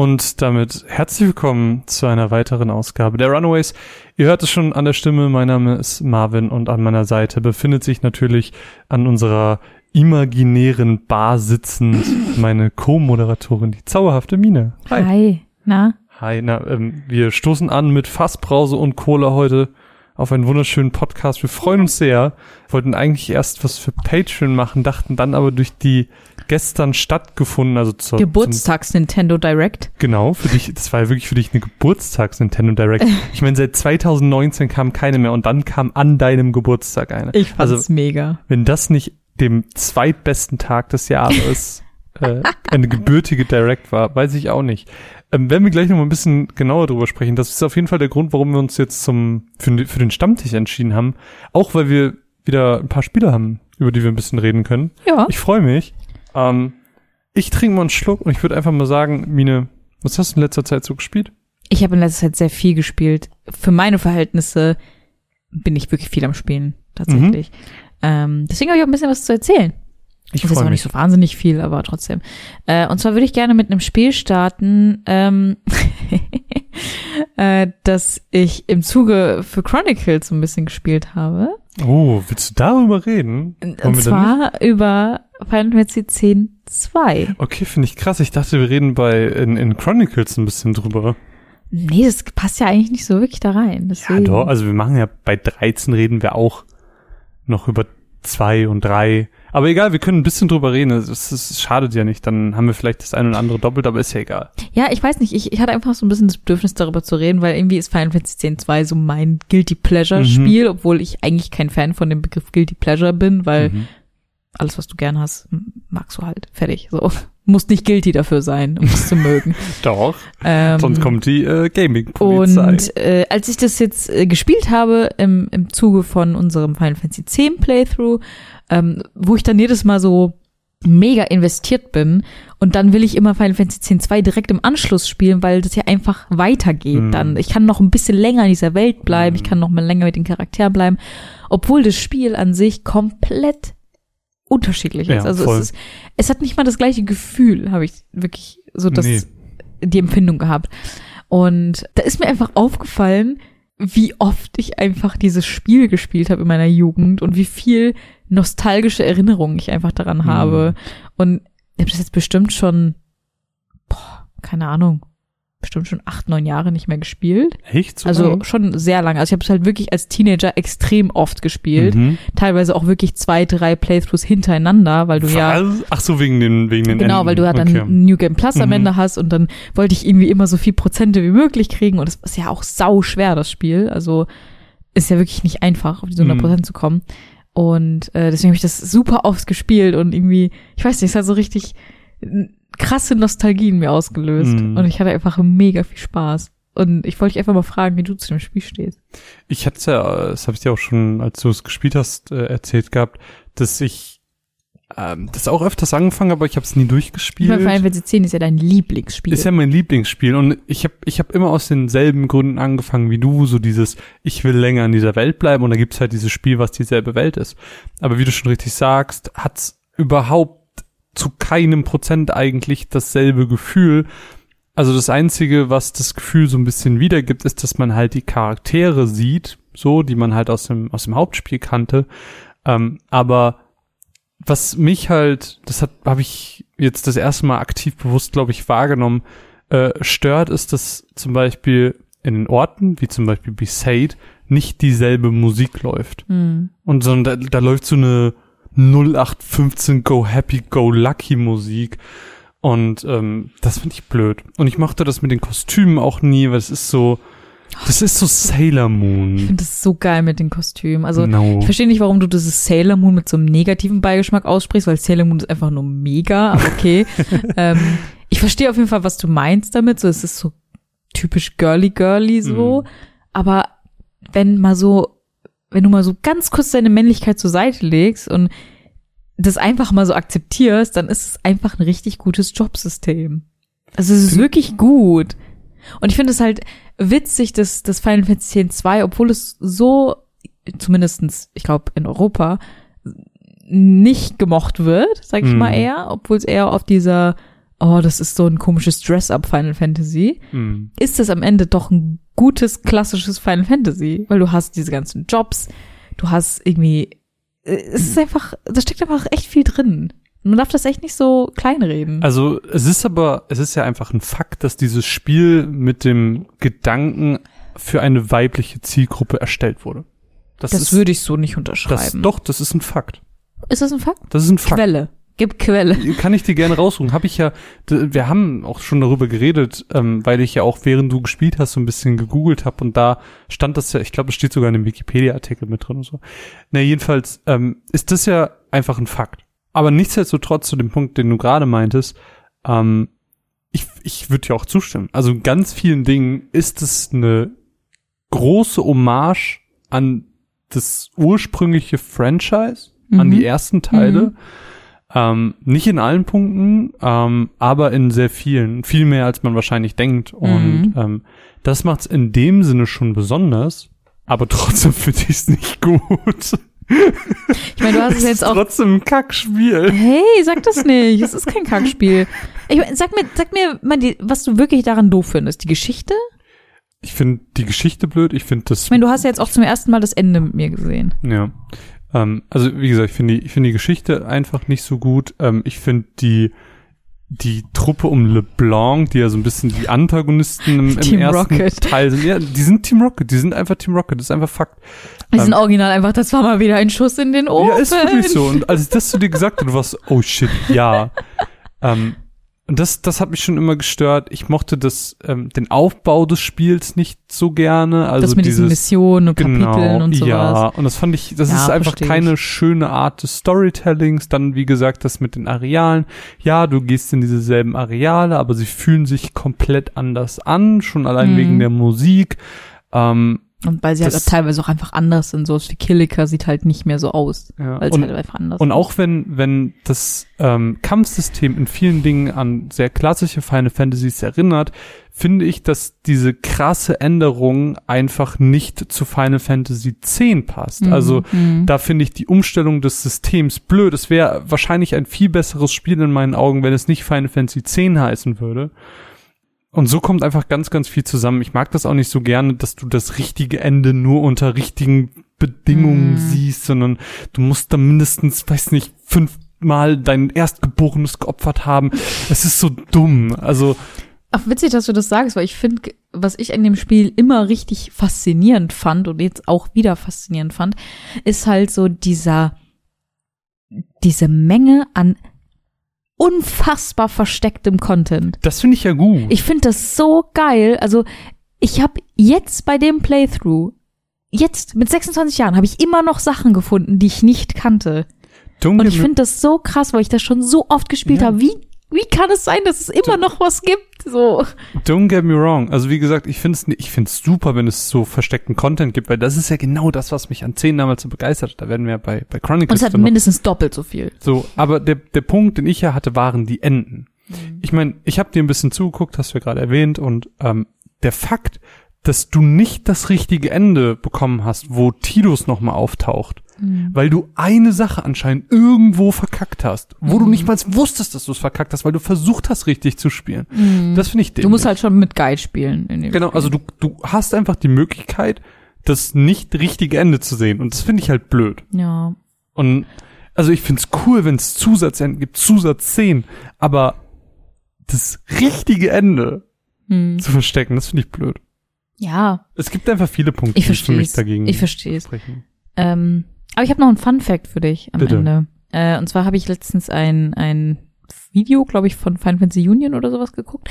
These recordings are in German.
Und damit herzlich willkommen zu einer weiteren Ausgabe der Runaways. Ihr hört es schon an der Stimme, mein Name ist Marvin und an meiner Seite befindet sich natürlich an unserer imaginären Bar sitzend meine Co-Moderatorin, die zauberhafte Mine. Hi. Hi. Na? Hi, na, ähm, wir stoßen an mit Fassbrause und Cola heute auf einen wunderschönen Podcast. Wir freuen uns sehr. Wollten eigentlich erst was für Patreon machen, dachten dann aber durch die gestern stattgefunden, also zur Geburtstags Nintendo Direct. Genau, für dich, das war ja wirklich für dich eine Geburtstags Nintendo Direct. Ich meine, seit 2019 kam keine mehr und dann kam an deinem Geburtstag eine. Ich fand's also, mega. Wenn das nicht dem zweitbesten Tag des Jahres äh, eine gebürtige Direct war, weiß ich auch nicht. Ähm, werden wir gleich noch mal ein bisschen genauer drüber sprechen. Das ist auf jeden Fall der Grund, warum wir uns jetzt zum für, für den Stammtisch entschieden haben. Auch weil wir wieder ein paar Spiele haben, über die wir ein bisschen reden können. Ja. Ich freue mich. Ähm, ich trinke mal einen Schluck und ich würde einfach mal sagen, Mine, was hast du in letzter Zeit so gespielt? Ich habe in letzter Zeit sehr viel gespielt. Für meine Verhältnisse bin ich wirklich viel am Spielen, tatsächlich. Mhm. Ähm, deswegen habe ich auch ein bisschen was zu erzählen. Ich das ist auch nicht so wahnsinnig viel, aber trotzdem. Äh, und zwar würde ich gerne mit einem Spiel starten, ähm, äh, das ich im Zuge für Chronicles so ein bisschen gespielt habe. Oh, willst du darüber reden? Wollen und zwar über Final Fantasy X 2. Okay, finde ich krass. Ich dachte, wir reden bei in, in Chronicles ein bisschen drüber. Nee, das passt ja eigentlich nicht so wirklich da rein. Deswegen. Ja, doch. Also wir machen ja bei 13 reden wir auch noch über zwei und drei. Aber egal, wir können ein bisschen drüber reden. Es, es schadet ja nicht. Dann haben wir vielleicht das eine oder andere doppelt, aber ist ja egal. Ja, ich weiß nicht. Ich, ich hatte einfach so ein bisschen das Bedürfnis, darüber zu reden, weil irgendwie ist Final Fantasy X 2 so mein Guilty Pleasure Spiel, mhm. obwohl ich eigentlich kein Fan von dem Begriff Guilty Pleasure bin, weil mhm. Alles, was du gern hast, magst du halt. Fertig. So. Muss nicht guilty dafür sein, um es zu mögen. Doch. Ähm, sonst kommt die äh, Gaming-Polizei. Und äh, als ich das jetzt äh, gespielt habe im, im Zuge von unserem Final Fantasy X Playthrough, ähm, wo ich dann jedes Mal so mega investiert bin und dann will ich immer Final Fantasy X 2 direkt im Anschluss spielen, weil das ja einfach weitergeht mhm. dann. Ich kann noch ein bisschen länger in dieser Welt bleiben, mhm. ich kann noch mal länger mit den Charakteren bleiben, obwohl das Spiel an sich komplett unterschiedlich ist. Ja, also voll. es ist, es hat nicht mal das gleiche Gefühl, habe ich wirklich so das, nee. die Empfindung gehabt. Und da ist mir einfach aufgefallen, wie oft ich einfach dieses Spiel gespielt habe in meiner Jugend und wie viel nostalgische Erinnerungen ich einfach daran mhm. habe. Und ich habe das jetzt bestimmt schon, boah, keine Ahnung, bestimmt schon acht, neun Jahre nicht mehr gespielt. Echt? So also schon sehr lange. Also ich habe es halt wirklich als Teenager extrem oft gespielt. Mhm. Teilweise auch wirklich zwei, drei Playthroughs hintereinander, weil du Was? ja. Ach so, wegen den, wegen den Genau, Enden. weil du ja dann okay. New Game Plus am mhm. Ende hast und dann wollte ich irgendwie immer so viel Prozente wie möglich kriegen und das ist ja auch sau schwer, das Spiel. Also ist ja wirklich nicht einfach, auf diese 100 mhm. Prozent mhm. zu kommen. Und äh, deswegen habe ich das super oft gespielt und irgendwie, ich weiß nicht, es hat so richtig krasse Nostalgien mir ausgelöst. Mm. Und ich hatte einfach mega viel Spaß. Und ich wollte dich einfach mal fragen, wie du zu dem Spiel stehst. Ich hatte es ja, das habe ich dir auch schon, als du es gespielt hast, äh, erzählt gehabt, dass ich ähm, das auch öfters angefangen, aber ich habe es nie durchgespielt. Final Fantasy 10 ist ja dein Lieblingsspiel. Ist ja mein Lieblingsspiel und ich habe ich hab immer aus denselben Gründen angefangen wie du, so dieses ich will länger in dieser Welt bleiben und da gibt's halt dieses Spiel, was dieselbe Welt ist. Aber wie du schon richtig sagst, hat's überhaupt zu keinem Prozent eigentlich dasselbe Gefühl. Also das Einzige, was das Gefühl so ein bisschen wiedergibt, ist, dass man halt die Charaktere sieht, so, die man halt aus dem, aus dem Hauptspiel kannte. Ähm, aber was mich halt, das hat habe ich jetzt das erste Mal aktiv bewusst, glaube ich, wahrgenommen, äh, stört, ist, dass zum Beispiel in den Orten, wie zum Beispiel Besaid, nicht dieselbe Musik läuft. Mhm. Und sondern da, da läuft so eine 0815 Go Happy Go Lucky Musik. Und ähm, das finde ich blöd. Und ich mochte das mit den Kostümen auch nie, weil es ist so, das ist so Sailor Moon. Ich finde das so geil mit den Kostümen. Also no. ich verstehe nicht, warum du dieses Sailor Moon mit so einem negativen Beigeschmack aussprichst, weil Sailor Moon ist einfach nur mega, aber okay. ähm, ich verstehe auf jeden Fall, was du meinst damit. So, es ist so typisch girly girly so. Mm. Aber wenn mal so wenn du mal so ganz kurz deine Männlichkeit zur Seite legst und das einfach mal so akzeptierst, dann ist es einfach ein richtig gutes Jobsystem. Also es ist wirklich gut. Und ich finde es halt witzig, dass das Final Fantasy X 2, obwohl es so, zumindestens, ich glaube, in Europa, nicht gemocht wird, sag ich mm. mal eher, obwohl es eher auf dieser oh, das ist so ein komisches Dress-up Final Fantasy, Hm. ist es am Ende doch ein gutes, klassisches Final Fantasy, weil du hast diese ganzen Jobs, du hast irgendwie, äh, es ist einfach, da steckt einfach echt viel drin. Man darf das echt nicht so kleinreden. Also es ist aber, es ist ja einfach ein Fakt, dass dieses Spiel mit dem Gedanken für eine weibliche Zielgruppe erstellt wurde. Das, das ist, würde ich so nicht das, unterschreiben. doch, das ist ein Fakt. Ist das ein Fakt? Das ist ein Fakt. Quelle. Gib Quelle. Kann ich dir gerne raussuchen. Habe ich ja, wir haben auch schon darüber geredet, ähm, weil ich ja auch während du gespielt hast so ein bisschen gegoogelt habe und da stand das ja, ich glaube, es steht sogar in dem Wikipedia-Artikel mit drin und so. Na, jedenfalls ähm, ist das ja einfach ein Fakt. Aber nichtsdestotrotz zu dem Punkt, den du gerade meintest, ähm, ich, ich würde dir auch zustimmen. Also in ganz vielen Dingen ist es eine große Hommage an das ursprüngliche Franchise, an Mhm. die ersten Teile. Ähm, nicht in allen Punkten, ähm, aber in sehr vielen. Viel mehr, als man wahrscheinlich denkt. Und Mhm. ähm, das macht's in dem Sinne schon besonders. Aber trotzdem finde ich es nicht gut. Ich meine, du hast es jetzt auch trotzdem ein Kackspiel. Hey, sag das nicht. Es ist kein Kackspiel. Ich, mein, sag mir, sag mir mal, die, was du wirklich daran doof findest. Die Geschichte? Ich finde die Geschichte blöd. Ich finde das Ich meine, du hast ja jetzt auch zum ersten Mal das Ende mit mir gesehen. Ja. Ähm, also wie gesagt, ich finde die, ich finde die Geschichte einfach nicht so gut. Ähm, ich finde die die Truppe um LeBlanc, die ja so ein bisschen die Antagonisten im, im Team ersten Rocket. Teil sind, ja, die sind Team Rocket, die sind einfach Team Rocket, das ist einfach Fakt. Die sind Ähm, original einfach, das war mal wieder ein Schuss in den Ofen. Ja, ist wirklich so. Und als ich das zu dir gesagt habe, du warst, oh shit, ja. ähm, und das, das hat mich schon immer gestört. Ich mochte das, ähm, den Aufbau des Spiels nicht so gerne. Also das mit diesen dieses, Missionen und Kapiteln und sowas. Ja, und das fand ich, das Ja, ist einfach keine schöne Art des Storytellings. Dann, wie gesagt, das mit den Arealen. Ja, du gehst in diese selben Areale, aber sie fühlen sich komplett anders an, schon allein Mhm. wegen der Musik. Ähm, Und weil sie halt Das- auch teilweise auch einfach anders sind. So wie Killiker sieht halt nicht mehr so aus. ja. Weil es halt einfach anders und ist. auch wenn, wenn das ähm, Kampfsystem in vielen Dingen an sehr klassische Final Fantasies erinnert, finde ich, dass diese krasse Änderung einfach nicht zu Final Fantasy X passt. Mhm, Also mhm. Da finde ich die Umstellung des Systems blöd. Es wäre wahrscheinlich ein viel besseres Spiel in meinen Augen, wenn es nicht Final Fantasy X heißen würde. Und so kommt einfach ganz, ganz viel zusammen. Ich mag das auch nicht so gerne, dass du das richtige Ende nur unter richtigen Bedingungen Mm. siehst, sondern du musst da mindestens, weiß nicht, fünfmal dein Erstgeborenes geopfert haben. Es ist so dumm. Also, Ach, witzig, dass du das sagst, weil ich finde, was ich an dem Spiel immer richtig faszinierend fand und jetzt auch wieder faszinierend fand, ist halt so dieser, diese Menge an unfassbar verstecktem Content. das finde ich ja gut. Ich finde das so geil. Also, ich habe jetzt bei dem Playthrough, jetzt mit 26 Jahren, habe ich immer noch Sachen gefunden, die ich nicht kannte. Don't Und ich finde das so krass, weil ich das schon so oft gespielt Ja. habe. Wie, wie kann es sein, dass es immer noch was gibt? So. Don't get me wrong. Also wie gesagt, ich finde es ich find's super, wenn es so versteckten Content gibt, weil das ist ja genau das, was mich an 10 damals so begeistert hat. Da werden wir bei, bei Und Chronicles es hat mindestens doppelt so viel. so. Aber der, der Punkt, den ich ja hatte, waren die Enden. Ich meine, ich habe dir ein bisschen zugeguckt, hast du ja gerade erwähnt, und ähm, der Fakt, dass du nicht das richtige Ende bekommen hast, wo Tidus nochmal auftaucht, weil du eine Sache anscheinend irgendwo verkackt hast, wo du nicht mal wusstest, dass du es verkackt hast, weil du versucht hast, richtig zu spielen. Das finde ich Du musst dämlich. halt schon mit Guide spielen. In dem Genau, Spiel. also du, du hast einfach die Möglichkeit, das nicht richtige Ende zu sehen. Und das finde ich halt blöd. Ja. Und also ich find's cool, wenn es Zusatzenden gibt, Zusatzszenen, aber das richtige Ende Hm. zu verstecken, das finde ich blöd. Ja, Es gibt einfach viele Punkte, ich die für mich dagegen Ich verstehe sprechen. Ähm, aber ich habe noch einen Fun Fact für dich am Bitte. Ende. Äh, und zwar habe ich letztens ein, ein Video, glaube ich, von Final Fantasy Union oder sowas geguckt.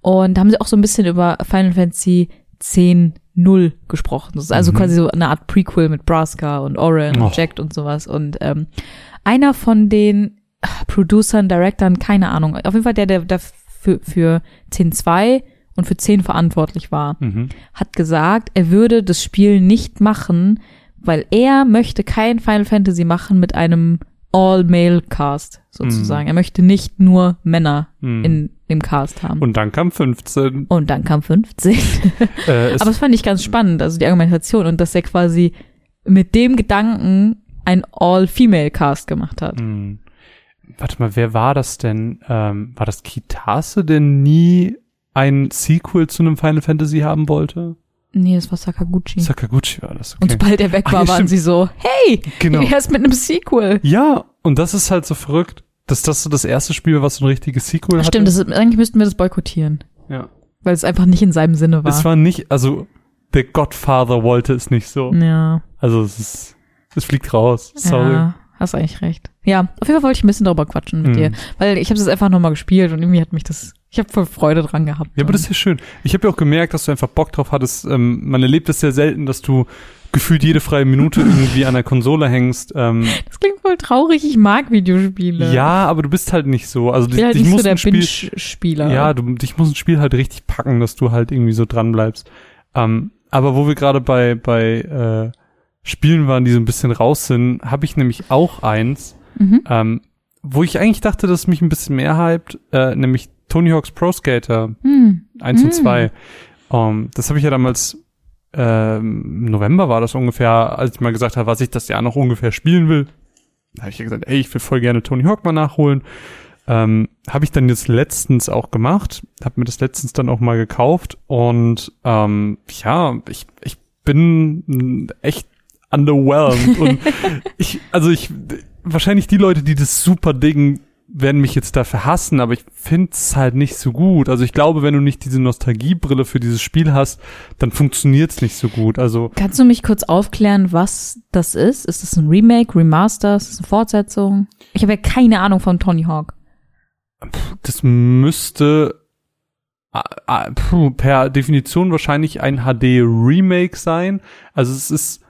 Und da haben sie auch so ein bisschen über Final Fantasy 10.0 gesprochen. Das ist also Mhm. quasi so eine Art Prequel mit Braska und Oren Och. und Jack und sowas. Und ähm, einer von den ah, Producern, Directern, keine Ahnung, auf jeden Fall der, der, der für, für 10.2 und für 10 verantwortlich war Mhm. hat gesagt, er würde das Spiel nicht machen, weil er möchte kein Final Fantasy machen mit einem All-Male-Cast sozusagen. Er möchte nicht nur Männer Mhm. in dem Cast haben. Und, Und dann kam 15. dann kam 15. Äh, es, Aber das fand ich ganz spannend, also die Argumentation und dass er quasi mit dem Gedanken ein All-Female-Cast gemacht hat. Mhm. warte mal, wer war das denn? Ähm, war das Kitase, der nie ein Sequel zu einem Final Fantasy haben wollte? Nee, das war Sakaguchi. Sakaguchi war das, Und okay. sobald er weg war, ja, waren stimmt. sie so, hey, Genau. er ist mit einem Sequel. Ja, und das ist halt so verrückt, dass das so das erste Spiel war, was so ein richtiges Sequel hatte. Stimmt, das ist, eigentlich müssten wir das boykottieren, ja. weil es einfach nicht in seinem Sinne war. Es war nicht, also der Godfather wollte es nicht so. ja, Also es ist, es fliegt raus. Sorry. ja, hast eigentlich recht. Ja, auf jeden Fall wollte ich ein bisschen darüber quatschen mit Mhm. dir, weil ich habe es einfach nochmal gespielt und irgendwie hat mich das, ich habe voll Freude dran gehabt. Ja, aber das ist ja schön. Ich habe ja auch gemerkt, dass du einfach Bock drauf hattest. Ähm, man erlebt es sehr selten, dass du gefühlt jede freie Minute irgendwie an der Konsole hängst. Ähm, das klingt voll traurig, ich mag Videospiele. ja, aber du bist halt nicht so. Also ich bin halt dich nicht so der Binge-Spieler. ja, du, dich muss ein Spiel halt richtig packen, dass du halt irgendwie so dran bleibst. Ähm, aber wo wir gerade bei bei äh, Spielen waren, die so ein bisschen raus sind, habe ich nämlich auch eins, Mhm. ähm, wo ich eigentlich dachte, dass es mich ein bisschen mehr hypt, äh, nämlich Tony Hawk's Pro Skater Hm. 1 und Mm. 2. Ähm, das habe ich ja damals, ähm, im November war das ungefähr, als ich mal gesagt habe, was ich das Jahr noch ungefähr spielen will. Da habe ich ja gesagt, ey, ich will voll gerne Tony Hawk mal nachholen. Ähm, habe ich dann jetzt letztens auch gemacht, habe mir das letztens dann auch mal gekauft und ähm, ja, ich, ich bin echt underwhelmed und ich, also ich, wahrscheinlich die Leute, die das super dingen, werden mich jetzt dafür hassen, aber ich find's halt nicht so gut. Also ich glaube, wenn du nicht diese Nostalgiebrille für dieses Spiel hast, dann funktioniert's nicht so gut. Also Kannst du mich kurz aufklären, was das ist? Ist das ein Remake, Remaster, ist das eine Fortsetzung? Ich habe ja keine Ahnung von Tony Hawk. das müsste ah, ah, per Definition wahrscheinlich ein HD-Remake sein. Also es ist,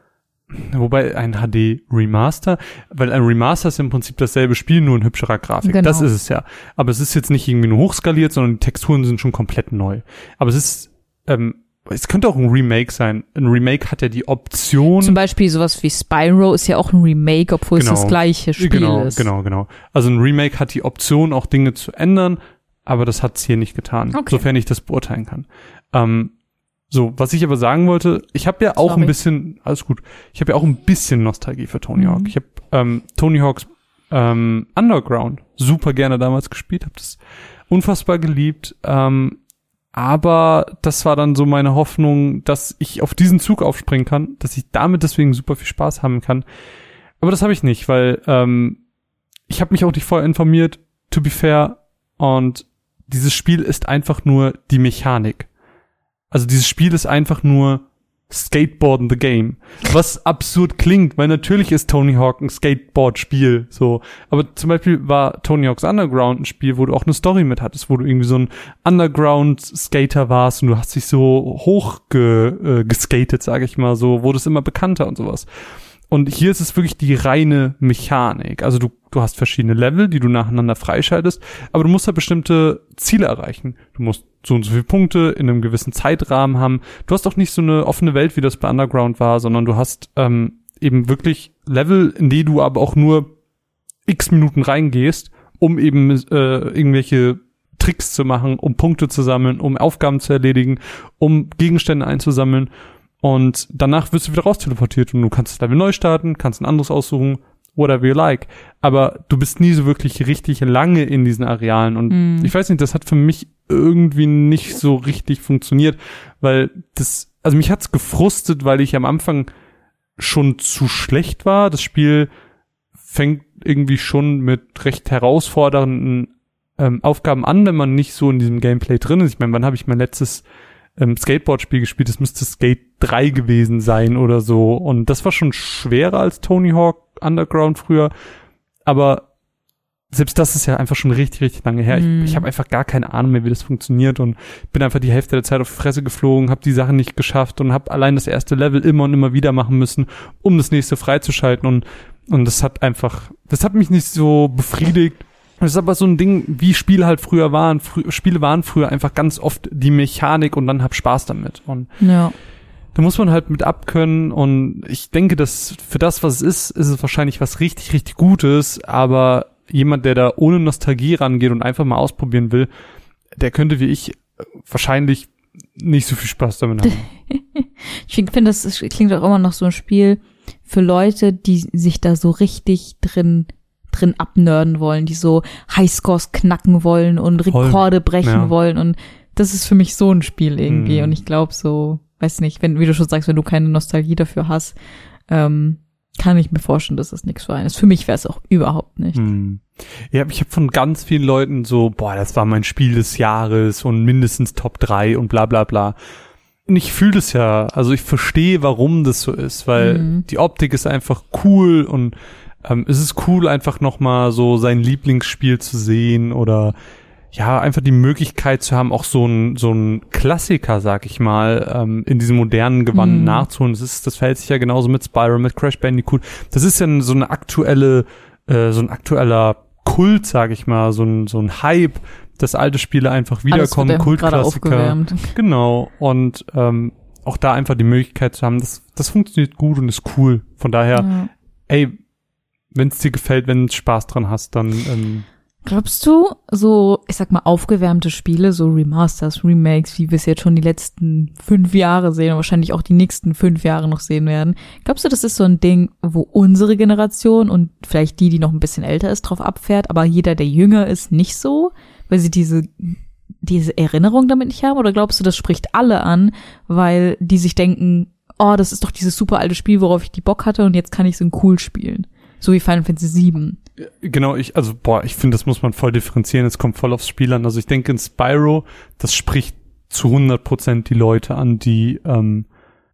wobei ein HD-Remaster, weil ein Remaster ist im Prinzip dasselbe Spiel, nur in hübscherer Grafik. Genau. Das ist es ja. Aber es ist jetzt nicht irgendwie nur hochskaliert, sondern die Texturen sind schon komplett neu. Aber es ist, ähm, es könnte auch ein Remake sein. Ein Remake hat ja die Option. Zum Beispiel sowas wie Spyro ist ja auch ein Remake, obwohl Genau. es das gleiche Spiel genau, ist. Genau, genau. Also ein Remake hat die Option, auch Dinge zu ändern, aber das hat's hier nicht getan, Okay. sofern ich das beurteilen kann. Ähm, so, was ich aber sagen wollte, ich habe ja auch Sorry. ein bisschen, alles gut, ich habe ja auch ein bisschen Nostalgie für Tony Mhm. Hawk. Ich habe ähm, Tony Hawks ähm, Underground super gerne damals gespielt, habe das unfassbar geliebt. Ähm, aber das war dann so meine Hoffnung, dass ich auf diesen Zug aufspringen kann, dass ich damit deswegen super viel Spaß haben kann. Aber das habe ich nicht, weil ähm, ich habe mich auch nicht vorher informiert, to be fair. Und dieses Spiel ist einfach nur die Mechanik. Also dieses Spiel ist einfach nur Skateboarden the Game. Was absurd klingt, weil natürlich ist Tony Hawk ein Skateboard-Spiel, so. Aber zum Beispiel war Tony Hawk's Underground ein Spiel, wo du auch eine Story mit hattest, wo du irgendwie so ein Underground-Skater warst und du hast dich so hoch ge, äh, geskatet, sage ich mal, so, wurdest immer bekannter und sowas. Und hier ist es wirklich die reine Mechanik. Also du, du hast verschiedene Level, die du nacheinander freischaltest, aber du musst halt bestimmte Ziele erreichen. Du musst so und so viele Punkte in einem gewissen Zeitrahmen haben. Du hast auch nicht so eine offene Welt, wie das bei Underground war, sondern du hast ähm, eben wirklich Level, in die du aber auch nur x Minuten reingehst, um eben äh, irgendwelche Tricks zu machen, um Punkte zu sammeln, um Aufgaben zu erledigen, um Gegenstände einzusammeln. Und danach wirst du wieder rausteleportiert und du kannst das Level neu starten, kannst ein anderes aussuchen, whatever you like. Aber du bist nie so wirklich richtig lange in diesen Arealen. Und Mhm. ich weiß nicht, das hat für mich irgendwie nicht so richtig funktioniert, weil das, also mich hat's gefrustet, weil ich am Anfang schon zu schlecht war. Das Spiel fängt irgendwie schon mit recht herausfordernden ähm, Aufgaben an, wenn man nicht so in diesem Gameplay drin ist. Ich meine, wann habe ich mein letztes ähm, Skateboard-Spiel gespielt? Das müsste Skate 3 gewesen sein oder so. Und das war schon schwerer als Tony Hawk Underground früher. Aber selbst das ist ja einfach schon richtig, richtig lange her. Mhm. Ich, ich habe einfach gar keine Ahnung mehr, wie das funktioniert und bin einfach die Hälfte der Zeit auf die Fresse geflogen, habe die Sachen nicht geschafft und habe allein das erste Level immer und immer wieder machen müssen, um das nächste freizuschalten und und das hat einfach, das hat mich nicht so befriedigt. Das ist aber so ein Ding, wie Spiele halt früher waren. Frü Spiele waren früher einfach ganz oft die Mechanik und dann hab Spaß damit. Und Ja. da muss man halt mit abkönnen und ich denke, dass für das, was es ist, ist es wahrscheinlich was richtig, richtig Gutes, aber jemand, der da ohne Nostalgie rangeht und einfach mal ausprobieren will, der könnte wie ich äh, wahrscheinlich nicht so viel Spaß damit haben. Ich finde, das klingt auch immer noch so ein Spiel für Leute, die sich da so richtig drin drin abnörden wollen, die so Highscores knacken wollen und Voll. Rekorde brechen Ja. wollen und das ist für mich so ein Spiel irgendwie Mhm. und ich glaube so, weiß nicht, wenn, wie du schon sagst, wenn du keine Nostalgie dafür hast, ähm, kann ich mir vorstellen, dass das nichts für einen ist. Für mich wäre es auch überhaupt nicht. Hm. Ja, ich habe von ganz vielen Leuten so, boah, das war mein Spiel des Jahres und mindestens Top 3 und bla bla bla. Und ich fühle das ja, also ich verstehe, warum das so ist, weil Mhm. die Optik ist einfach cool und ähm, es ist cool, einfach nochmal so sein Lieblingsspiel zu sehen oder ja, einfach die Möglichkeit zu haben, auch so ein, so ein Klassiker, sag ich mal, ähm, in diesem modernen Gewand Mhm. nachzuholen. Das ist, das verhält sich ja genauso mit Spyro, mit Crash Bandicoot. Das ist ja so eine aktuelle, äh, so ein aktueller Kult, sag ich mal, so ein, so ein Hype, dass alte Spiele einfach wiederkommen, Kultklassiker. Genau. Und ähm, auch da einfach die Möglichkeit zu haben, das, das funktioniert gut und ist cool. Von daher, Ja. ey, wenn es dir gefällt, wenn du Spaß dran hast, dann ähm, Glaubst du, so, ich sag mal, aufgewärmte Spiele, so Remasters, Remakes, wie wir es jetzt schon die letzten fünf Jahre sehen und wahrscheinlich auch die nächsten fünf Jahre noch sehen werden, glaubst du, das ist so ein Ding, wo unsere Generation und vielleicht die, die noch ein bisschen älter ist, drauf abfährt, aber jeder, der jünger ist, nicht so, weil sie diese, diese Erinnerung damit nicht haben? Oder glaubst du, das spricht alle an, weil die sich denken, oh, das ist doch dieses super alte Spiel, worauf ich die Bock hatte und jetzt kann ich so ein cool spielen? So wie Final Fantasy VII. Genau, ich, also, boah, ich finde, das muss man voll differenzieren. Es kommt voll aufs Spiel an. Also ich denke in Spyro, das spricht zu 100 Prozent die Leute an, die, ähm,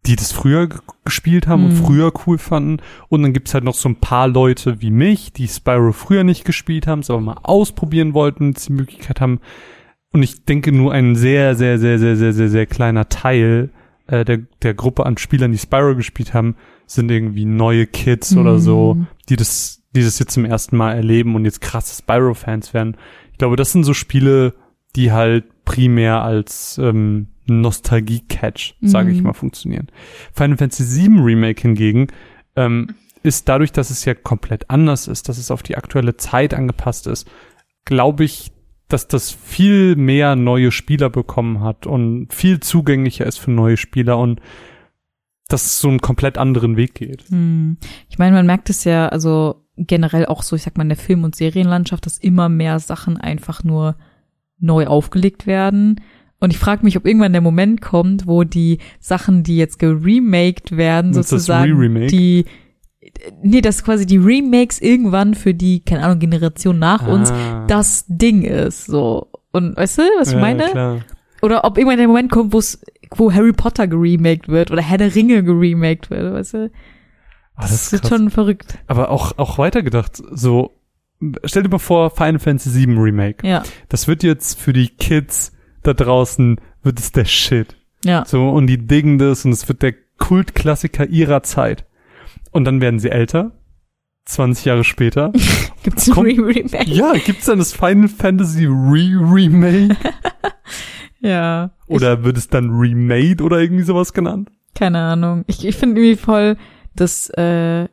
die das früher gespielt haben und Mhm. früher cool fanden. Und dann gibt's halt noch so ein paar Leute wie mich, die Spyro früher nicht gespielt haben, es aber mal ausprobieren wollten, die Möglichkeit haben. Und ich denke, nur ein sehr, sehr, sehr, sehr, sehr, sehr, sehr kleiner Teil äh, der, der Gruppe an Spielern, die Spyro gespielt haben, sind irgendwie neue Kids oder so, Mhm. die das, die das jetzt zum ersten Mal erleben und jetzt krasse Spyro-Fans werden. Ich glaube, das sind so Spiele, die halt primär als ähm, Nostalgie-Catch, sage ich Mhm. mal, funktionieren. Final Fantasy VII Remake hingegen ähm, ist dadurch, dass es ja komplett anders ist, dass es auf die aktuelle Zeit angepasst ist, glaube ich, dass das viel mehr neue Spieler bekommen hat und viel zugänglicher ist für neue Spieler und dass es so einen komplett anderen Weg geht. Hm. Ich meine, man merkt es ja, also generell auch so, ich sag mal, in der Film- und Serienlandschaft, dass immer mehr Sachen einfach nur neu aufgelegt werden. Und ich frage mich, ob irgendwann der Moment kommt, wo die Sachen, die jetzt geremaked werden, sozusagen, die nee, dass quasi die Remakes irgendwann für die, keine Ahnung, Generation nach uns Ah. das Ding ist. So. Und weißt du, was ich Ja, meine? Klar. Oder ob irgendwann der Moment kommt, wo's, wo Harry Potter geremaked wird oder Herr der Ringe geremaked wird, weißt du? Ah, Das, das ist krass. schon verrückt. Aber auch, auch weitergedacht, so, stell dir mal vor, Final Fantasy VII Remake. Ja, Das wird jetzt für die Kids da draußen, wird es der Shit. ja. So, und die diggen das und es wird der Kultklassiker ihrer Zeit. Und dann werden sie älter, 20 Jahre später. Gibt's ein Re-Remake? ja, gibt's dann das Final Fantasy Re-Remake? Ja. Oder wird es dann Remade oder irgendwie sowas genannt? Keine Ahnung. Ich, ich finde irgendwie voll, dass äh,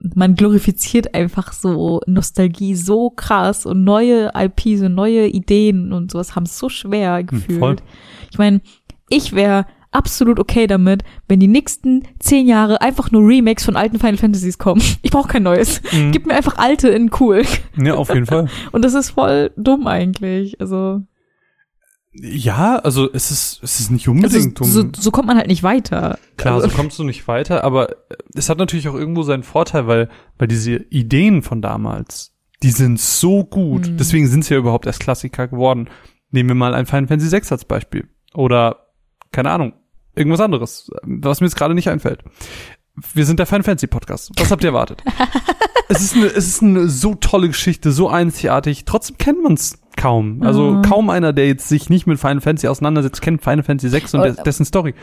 man glorifiziert einfach so Nostalgie so krass und neue IPs und neue Ideen und sowas haben es so schwer gefühlt. voll. Ich meine, ich wäre absolut okay damit, wenn die nächsten zehn Jahre einfach nur Remakes von alten Final Fantasies kommen. Ich brauche kein neues. Mhm. Gib mir einfach alte in cool. Ja, auf jeden Fall. Und das ist voll dumm eigentlich. Also, Ja, also es ist, es ist nicht also unbedingt so, dumm. so kommt man halt nicht weiter. Klar, also, so kommst du nicht weiter, aber es hat natürlich auch irgendwo seinen Vorteil, weil, weil diese Ideen von damals, die sind so gut. Mhm. Deswegen sind sie ja überhaupt erst Klassiker geworden. Nehmen wir mal ein Final Fantasy 6 als Beispiel. Oder, keine Ahnung, irgendwas anderes, was mir jetzt gerade nicht einfällt. Wir sind der Final Fantasy Podcast. Was habt ihr erwartet? es, ist eine, es ist eine so tolle Geschichte, so einzigartig. Trotzdem kennt man es kaum. Also Mhm. kaum einer, der jetzt sich nicht mit Final Fantasy auseinandersetzt, kennt Final Fantasy 6 und Oh, des, dessen Story.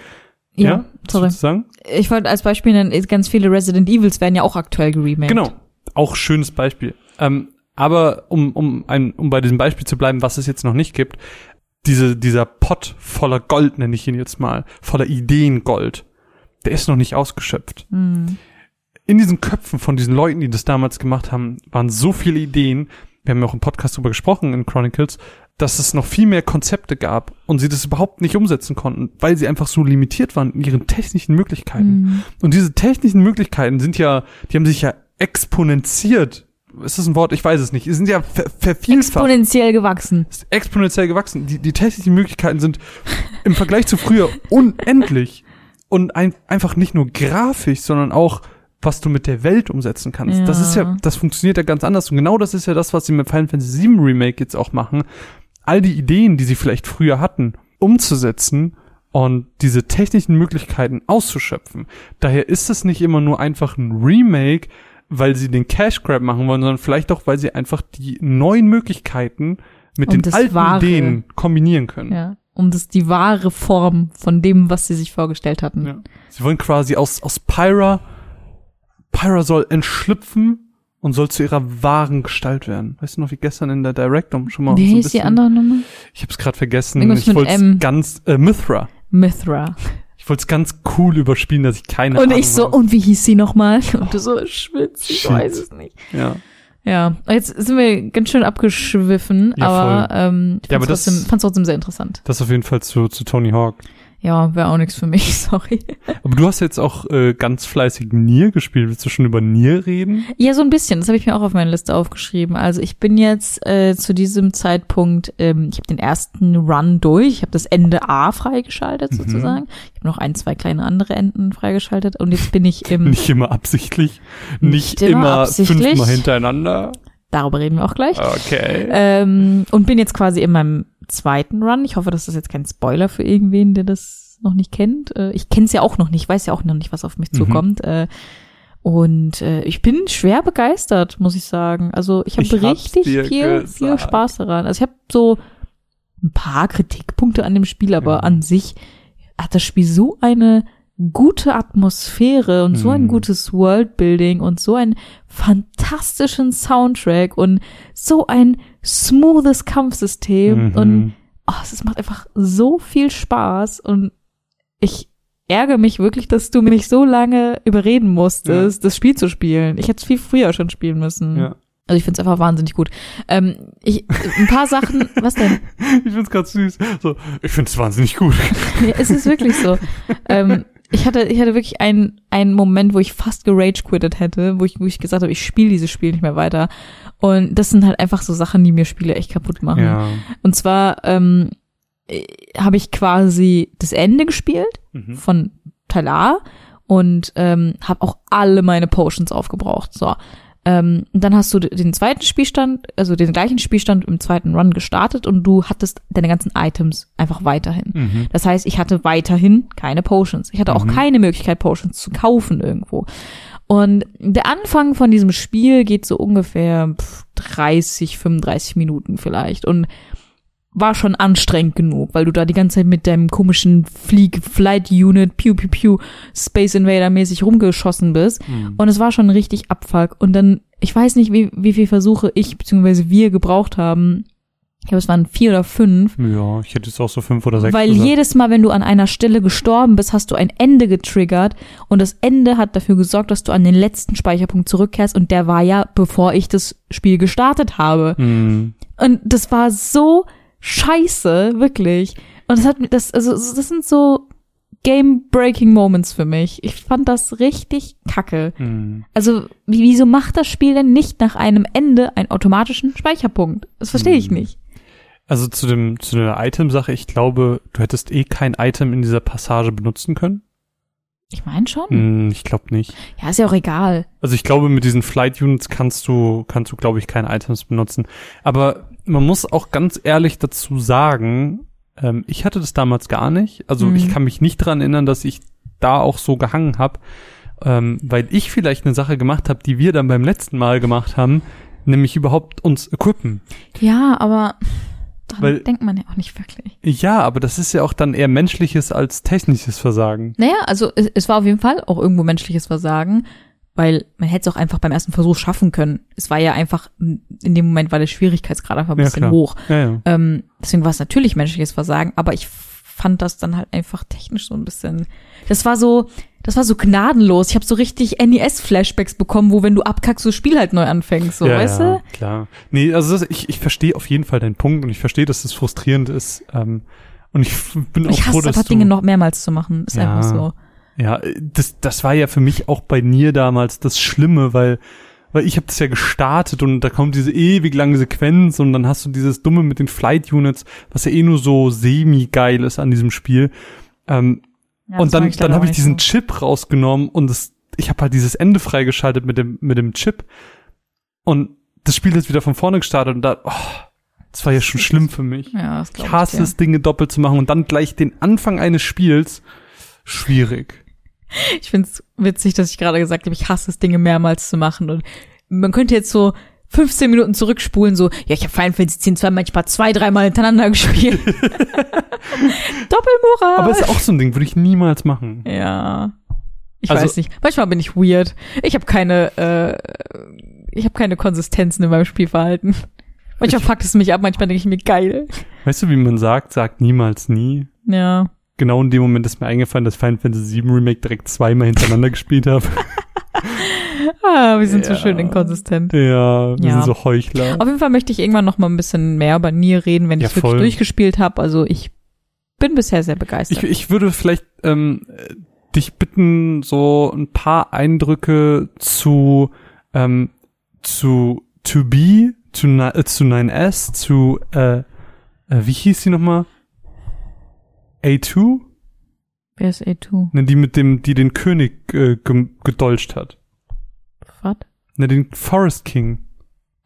ja, Was sorry. sagen? Ich wollte als Beispiel nennen, ganz viele Resident Evils werden ja auch aktuell geremaked. Genau. Auch schönes Beispiel. Ähm, aber um, um, ein, um bei diesem Beispiel zu bleiben, was es jetzt noch nicht gibt, diese, dieser Pott voller Gold, nenne ich ihn jetzt mal, voller Ideengold, der ist noch nicht ausgeschöpft. Hm. In diesen Köpfen von diesen Leuten, die das damals gemacht haben, waren so viele Ideen, wir haben ja auch im Podcast drüber gesprochen in Chronicles, dass es noch viel mehr Konzepte gab und sie das überhaupt nicht umsetzen konnten, weil sie einfach so limitiert waren in ihren technischen Möglichkeiten. Hm. Und diese technischen Möglichkeiten sind ja, die haben sich ja exponentiert ist das ein Wort? Ich weiß es nicht. Sie sind ja ver vervielfacht. Exponentiell gewachsen. Ist exponentiell gewachsen. Die, die technischen Möglichkeiten sind im Vergleich zu früher unendlich. Und ein, einfach nicht nur grafisch, sondern auch, was du mit der Welt umsetzen kannst. Ja. Das ist ja, das funktioniert ja ganz anders. Und genau das ist ja das, was sie mit Final Fantasy VII Remake jetzt auch machen. All die Ideen, die sie vielleicht früher hatten, umzusetzen und diese technischen Möglichkeiten auszuschöpfen. Daher ist es nicht immer nur einfach ein Remake, weil sie den Cash Grab machen wollen, sondern vielleicht auch, weil sie einfach die neuen Möglichkeiten mit Und den alten Wahre. Ideen kombinieren können. Ja. Um das die wahre Form von dem, was sie sich vorgestellt hatten. Ja. Sie wollen quasi aus, aus Pyra, Pyra soll entschlüpfen und soll zu ihrer wahren Gestalt werden. Weißt du noch, wie gestern in der Directum schon mal Wie so hieß die andere Nummer? Ich hab's gerade vergessen. Irgendwas ich wollte ganz, äh, Mithra. Mithra. Ich wollte es ganz cool überspielen, dass ich keine und Ahnung ich so, habe. und wie hieß sie nochmal? Und du so, schwitz, ich Shit. weiß es nicht. Ja. Ja, jetzt sind wir ganz schön abgeschwiffen, Ja, aber ähm, ich Ja, fand's, aber das- trotzdem, trotzdem sehr interessant. Das auf jeden Fall zu, zu Tony Hawk. Ja, wäre auch nichts für mich, sorry. Aber du hast jetzt auch äh, ganz fleißig Nier gespielt. Willst du schon über Nier reden? Ja, so ein bisschen. Das habe ich mir auch auf meine Liste aufgeschrieben. Also ich bin jetzt äh, zu diesem Zeitpunkt, ähm, ich habe den ersten Run durch, ich habe das Ende A freigeschaltet Mhm. sozusagen. Ich habe noch ein, zwei kleine andere Enden freigeschaltet und jetzt bin ich im, Nicht immer absichtlich. Nicht, Nicht immer immer, absichtlich. fünfmal hintereinander. Darüber reden wir auch gleich. Okay. Ähm, und bin jetzt quasi in meinem zweiten Run. Ich hoffe, das ist jetzt kein Spoiler für irgendwen, der das noch nicht kennt. Äh, ich kenne es ja auch noch nicht, weiß ja auch noch nicht, was auf mich Mhm. zukommt. Äh, und äh, ich bin schwer begeistert, muss ich sagen. Also ich habe richtig viel, gesagt. viel Spaß daran. Also ich habe so ein paar Kritikpunkte an dem Spiel, aber Ja. an sich hat das Spiel so eine gute Atmosphäre und so ein Mhm. gutes Worldbuilding und so einen fantastischen Soundtrack und so ein smoothes Kampfsystem Mhm. und oh, es macht einfach so viel Spaß und ich ärgere mich wirklich, dass du mich so lange überreden musstest, das Spiel zu spielen. Ich hätte es viel früher schon spielen müssen. ja. Also ich finde es einfach wahnsinnig gut. Ähm, ich, ein paar Sachen, was denn? Ich find's ganz süß. So, ich find's wahnsinnig gut. Ja, es ist wirklich so. ähm, ich hatte, ich hatte wirklich einen, einen Moment, wo ich fast gerage quittet hätte, wo ich, wo ich gesagt habe, ich spiele dieses Spiel nicht mehr weiter. Und das sind halt einfach so Sachen, die mir Spiele echt kaputt machen. Ja. Und zwar ähm, äh, habe ich quasi das Ende gespielt Mhm. von Teil A und ähm, habe auch alle meine Potions aufgebraucht. So. Ähm, dann hast du den zweiten Spielstand, also den gleichen Spielstand im zweiten Run gestartet und du hattest deine ganzen Items einfach weiterhin. Mhm. Das heißt, ich hatte weiterhin keine Potions. Ich hatte auch Mhm. keine Möglichkeit, Potions zu kaufen irgendwo. Und der Anfang von diesem Spiel geht so ungefähr pff, 30, 35 Minuten vielleicht. Und war schon anstrengend genug, weil du da die ganze Zeit mit deinem komischen Flieg Flight Unit Pew Pew Pew Space Invader mäßig rumgeschossen bist Mhm. und es war schon richtig Abfuck und dann ich weiß nicht wie wie viel Versuche ich beziehungsweise wir gebraucht haben. Ich glaube es waren vier oder fünf, Ja, ich hätte jetzt auch so fünf oder sechs weil gesagt. jedes Mal, wenn du an einer Stelle gestorben bist, hast du ein Ende getriggert und das Ende hat dafür gesorgt, dass du an den letzten Speicherpunkt zurückkehrst und der war ja, bevor ich das Spiel gestartet habe. Mhm. Und das war so scheiße, wirklich. Und das hat mir, das, also, das sind so game-breaking Moments für mich. Ich fand das richtig kacke. Mhm. Also, wie- wieso macht das Spiel denn nicht nach einem Ende einen automatischen Speicherpunkt? Das verstehe ich Hm. nicht. Also zu dem zu der Item-Sache, ich glaube, du hättest eh kein Item in dieser Passage benutzen können. Ich meine schon. Hm, ich glaube nicht. Ja, ist ja auch egal. Also ich glaube, mit diesen Flight Units kannst du, kannst du, glaube ich, keine Items benutzen. Aber man muss auch ganz ehrlich dazu sagen, ähm, ich hatte das damals gar nicht. Also Mhm. ich kann mich nicht dran erinnern, dass ich da auch so gehangen habe, ähm, weil ich vielleicht eine Sache gemacht habe, die wir dann beim letzten Mal gemacht haben, nämlich überhaupt uns equippen. Ja, aber daran Weil- denkt man ja auch nicht wirklich. Ja, aber das ist ja auch dann eher menschliches als technisches Versagen. Naja, also es, es war auf jeden Fall auch irgendwo menschliches Versagen, weil man hätte es auch einfach beim ersten Versuch schaffen können. Es war ja einfach, in dem Moment war der Schwierigkeitsgrad einfach ein Ja, bisschen klar. hoch. Ja, ja. Ähm, deswegen war es natürlich menschliches Versagen, aber ich fand das dann halt einfach technisch so ein bisschen. Das war so, das war so gnadenlos. Ich habe so richtig NES-Flashbacks bekommen, wo wenn du abkackst, so das Spiel halt neu anfängst, so, ja, weißt ja, du? klar. Nee, also das, ich, ich verstehe auf jeden Fall deinen Punkt und ich verstehe, dass das frustrierend ist. Ähm, und ich bin auch Ich froh, hasse dass einfach du, Dinge noch mehrmals zu machen. Ist Ja. einfach so. Ja, das, das war ja für mich auch bei Nier damals das Schlimme, weil, weil ich habe das ja gestartet und da kommt diese ewig lange Sequenz und dann hast du dieses dumme mit den Flight Units, was ja eh nur so semi-geil ist an diesem Spiel. Ähm, Ja, und dann, ich dann habe ich diesen so. Chip rausgenommen und das, ich habe halt dieses Ende freigeschaltet mit dem, mit dem Chip. Und das Spiel ist wieder von vorne gestartet und da, oh, das war ja schon schlimm für mich. Ja, das Ich hasse dir. es, Dinge doppelt zu machen und dann gleich den Anfang eines Spiels. Schwierig. Ich find's witzig, dass ich gerade gesagt habe, ich hasse es, Dinge mehrmals zu machen. Und man könnte jetzt so 15 Minuten zurückspulen, so, ja, ich habe Final Fantasy X zwei, manchmal zwei, dreimal hintereinander gespielt. Doppelmoral. Aber ist auch so ein Ding, würde ich niemals machen. ja. Ich Also- weiß nicht. Manchmal bin ich weird. Ich habe keine, äh, ich habe keine Konsistenzen in meinem Spielverhalten. Manchmal fuckt es mich ab, manchmal denke ich mir geil. Weißt du, wie man sagt, sagt niemals nie. Ja. Genau in dem Moment ist mir eingefallen, dass Final Fantasy VII Remake direkt zweimal hintereinander gespielt habe. Ah, wir sind so Ja. schön inkonsistent. Ja, wir Ja. sind so Heuchler. Auf jeden Fall möchte ich irgendwann noch mal ein bisschen mehr über Nier reden, wenn Ja, ich wirklich durchgespielt habe. Also ich bin bisher sehr begeistert. Ich, ich würde vielleicht ähm, äh, dich bitten, so ein paar Eindrücke zu ähm, zu To Be, zu, äh, zu 9S, zu äh, äh, wie hieß sie nochmal? A2? Wer ist A2? Ne, die mit dem, die den König äh, gedolcht hat. Was? Ne, den Forest King.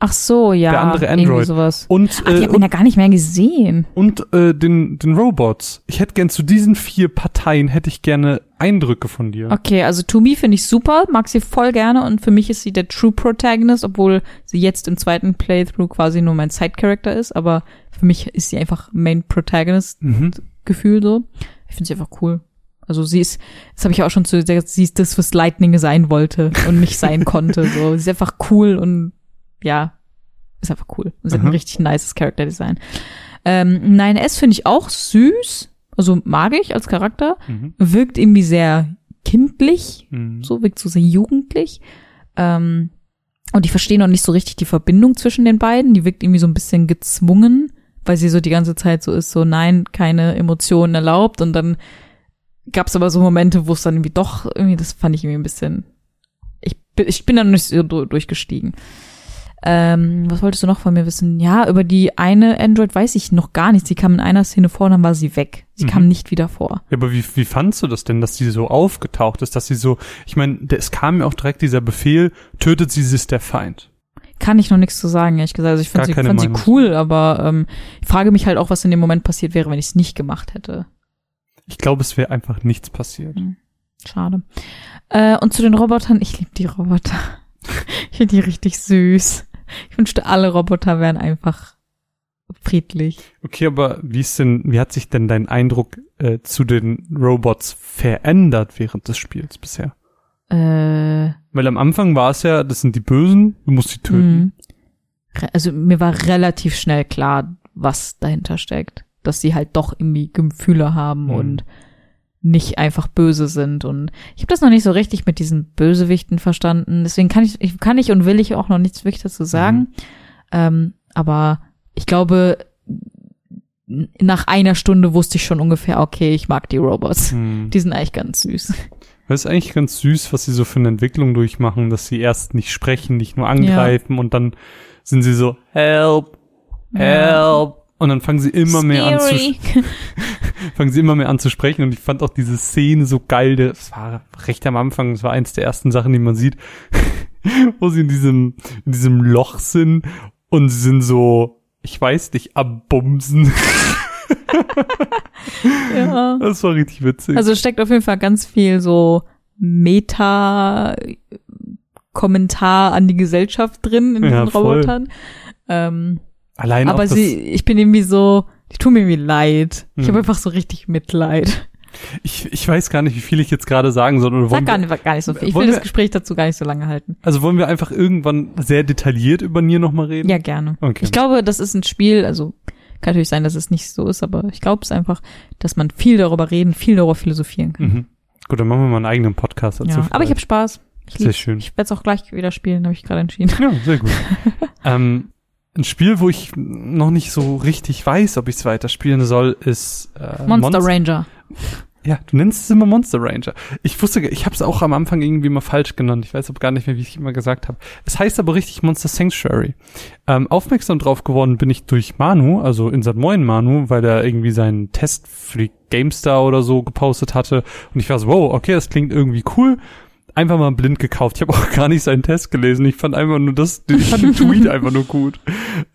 Ach so, ja. Der andere Android. sowas. Und, Ach, die äh, hat man ja gar nicht mehr gesehen. und äh, den, den Robots. Ich hätte gern zu diesen vier Parteien hätte ich gerne Eindrücke von dir. Okay, also To Me finde ich super, mag sie voll gerne und für mich ist sie der True Protagonist, obwohl sie jetzt im zweiten Playthrough quasi nur mein Side-Character ist, aber für mich ist sie einfach Main Protagonist Mhm. Gefühl so. Ich finde sie einfach cool. Also sie ist, das habe ich auch schon zu gesagt, sie ist das, was Lightning sein wollte und nicht sein konnte. So, sie ist einfach cool und ja, ist einfach cool. Und sie hat Aha. ein richtig nices Charakterdesign. Ähm, 9S finde ich auch süß, also mag ich als Charakter, Mhm. wirkt irgendwie sehr kindlich, Mhm. so wirkt so sehr jugendlich. Ähm, und ich verstehe noch nicht so richtig die Verbindung zwischen den beiden. Die wirkt irgendwie so ein bisschen gezwungen, weil sie so die ganze Zeit so ist, so nein, keine Emotionen erlaubt. Und dann gab es aber so Momente, wo es dann irgendwie doch, irgendwie, das fand ich irgendwie ein bisschen. Ich bin, ich bin da noch nicht so du- durchgestiegen. Ähm, was wolltest du noch von mir wissen? Ja, über die eine Android weiß ich noch gar nichts. Sie kam in einer Szene vor, dann war sie weg. Sie Mhm. kam nicht wieder vor. Ja, aber wie, wie fandst du das denn, dass die so aufgetaucht ist, dass sie so, ich meine, es kam mir auch direkt dieser Befehl, tötet sie, sie ist der Feind. Kann ich noch nichts zu sagen, ehrlich gesagt. Also ich fand, sie, fand sie cool, aber ähm, ich frage mich halt auch, was in dem Moment passiert wäre, wenn ich es nicht gemacht hätte. Ich glaube, es wäre einfach nichts passiert. Schade. Äh, und zu den Robotern, ich liebe die Roboter. ich finde die richtig süß. Ich wünschte, alle Roboter wären einfach friedlich. Okay, aber wie ist denn, wie hat sich denn dein Eindruck äh, zu den Robots verändert während des Spiels bisher? Äh, Weil am Anfang war es ja, das sind die Bösen, du musst sie töten. mh. Re- also mir war relativ schnell klar, was dahinter steckt. Dass sie halt doch irgendwie Gefühle haben Mhm. und nicht einfach böse sind. Und ich habe das noch nicht so richtig mit diesen Bösewichten verstanden. Deswegen kann ich, ich kann ich und will ich auch noch nichts wirklich dazu sagen. Ähm, aber ich glaube, nach einer Stunde wusste ich schon ungefähr, okay, ich mag die Robots. Hm. Die sind eigentlich ganz süß. Das ist eigentlich ganz süß, was sie so für eine Entwicklung durchmachen, dass sie erst nicht sprechen, nicht nur angreifen und dann sind sie so, help, help. Und dann fangen sie immer mehr an zu, Scary. fangen sie immer mehr an zu sprechen und ich fand auch diese Szene so geil, das war recht am Anfang, das war eins der ersten Sachen, die man sieht, wo sie in diesem, in diesem Loch sind und sie sind so, ich weiß nicht, am Bumsen. Ja. Das war richtig witzig. Also steckt auf jeden Fall ganz viel so Meta Kommentar an die Gesellschaft drin in Ja, den voll. Robotern. Ähm, Allein aber das, sie, ich bin irgendwie so, die tun mir irgendwie leid. Ich habe einfach so richtig Mitleid. ich, ich weiß gar nicht, wie viel ich jetzt gerade sagen soll. Oder Sag gar nicht, gar nicht so viel. Ich will das wir- Gespräch dazu gar nicht so lange halten. also wollen wir einfach irgendwann sehr detailliert über Nier nochmal reden? Ja, gerne. Okay. Ich glaube, das ist ein Spiel, also kann natürlich sein, dass es nicht so ist, aber ich glaube es einfach, dass man viel darüber reden, viel darüber philosophieren kann. Mhm. Gut, dann machen wir mal einen eigenen Podcast dazu. ja. Aber ich habe Spaß. Ich Sehr lieb's. schön. Ich werde es auch gleich wieder spielen, habe ich gerade entschieden. Ja, sehr gut. ähm, ein Spiel, wo ich noch nicht so richtig weiß, ob ich es weiterspielen soll, ist äh, Monster Ranger. Ja, du nennst es immer Monster Ranger. Ich wusste, ich habe es auch am Anfang irgendwie mal falsch genannt. Ich weiß aber gar nicht mehr, wie ich immer gesagt habe. Es heißt aber richtig Monster Sanctuary. Ähm, aufmerksam drauf geworden bin ich durch Manu, also in Sat Moin Manu, weil er irgendwie seinen Test für die GameStar oder so gepostet hatte. Und ich war so, wow, okay, das klingt irgendwie cool einfach mal blind gekauft. Ich habe auch gar nicht seinen Test gelesen. Ich fand einfach nur das, ich fand den Tweet einfach nur gut.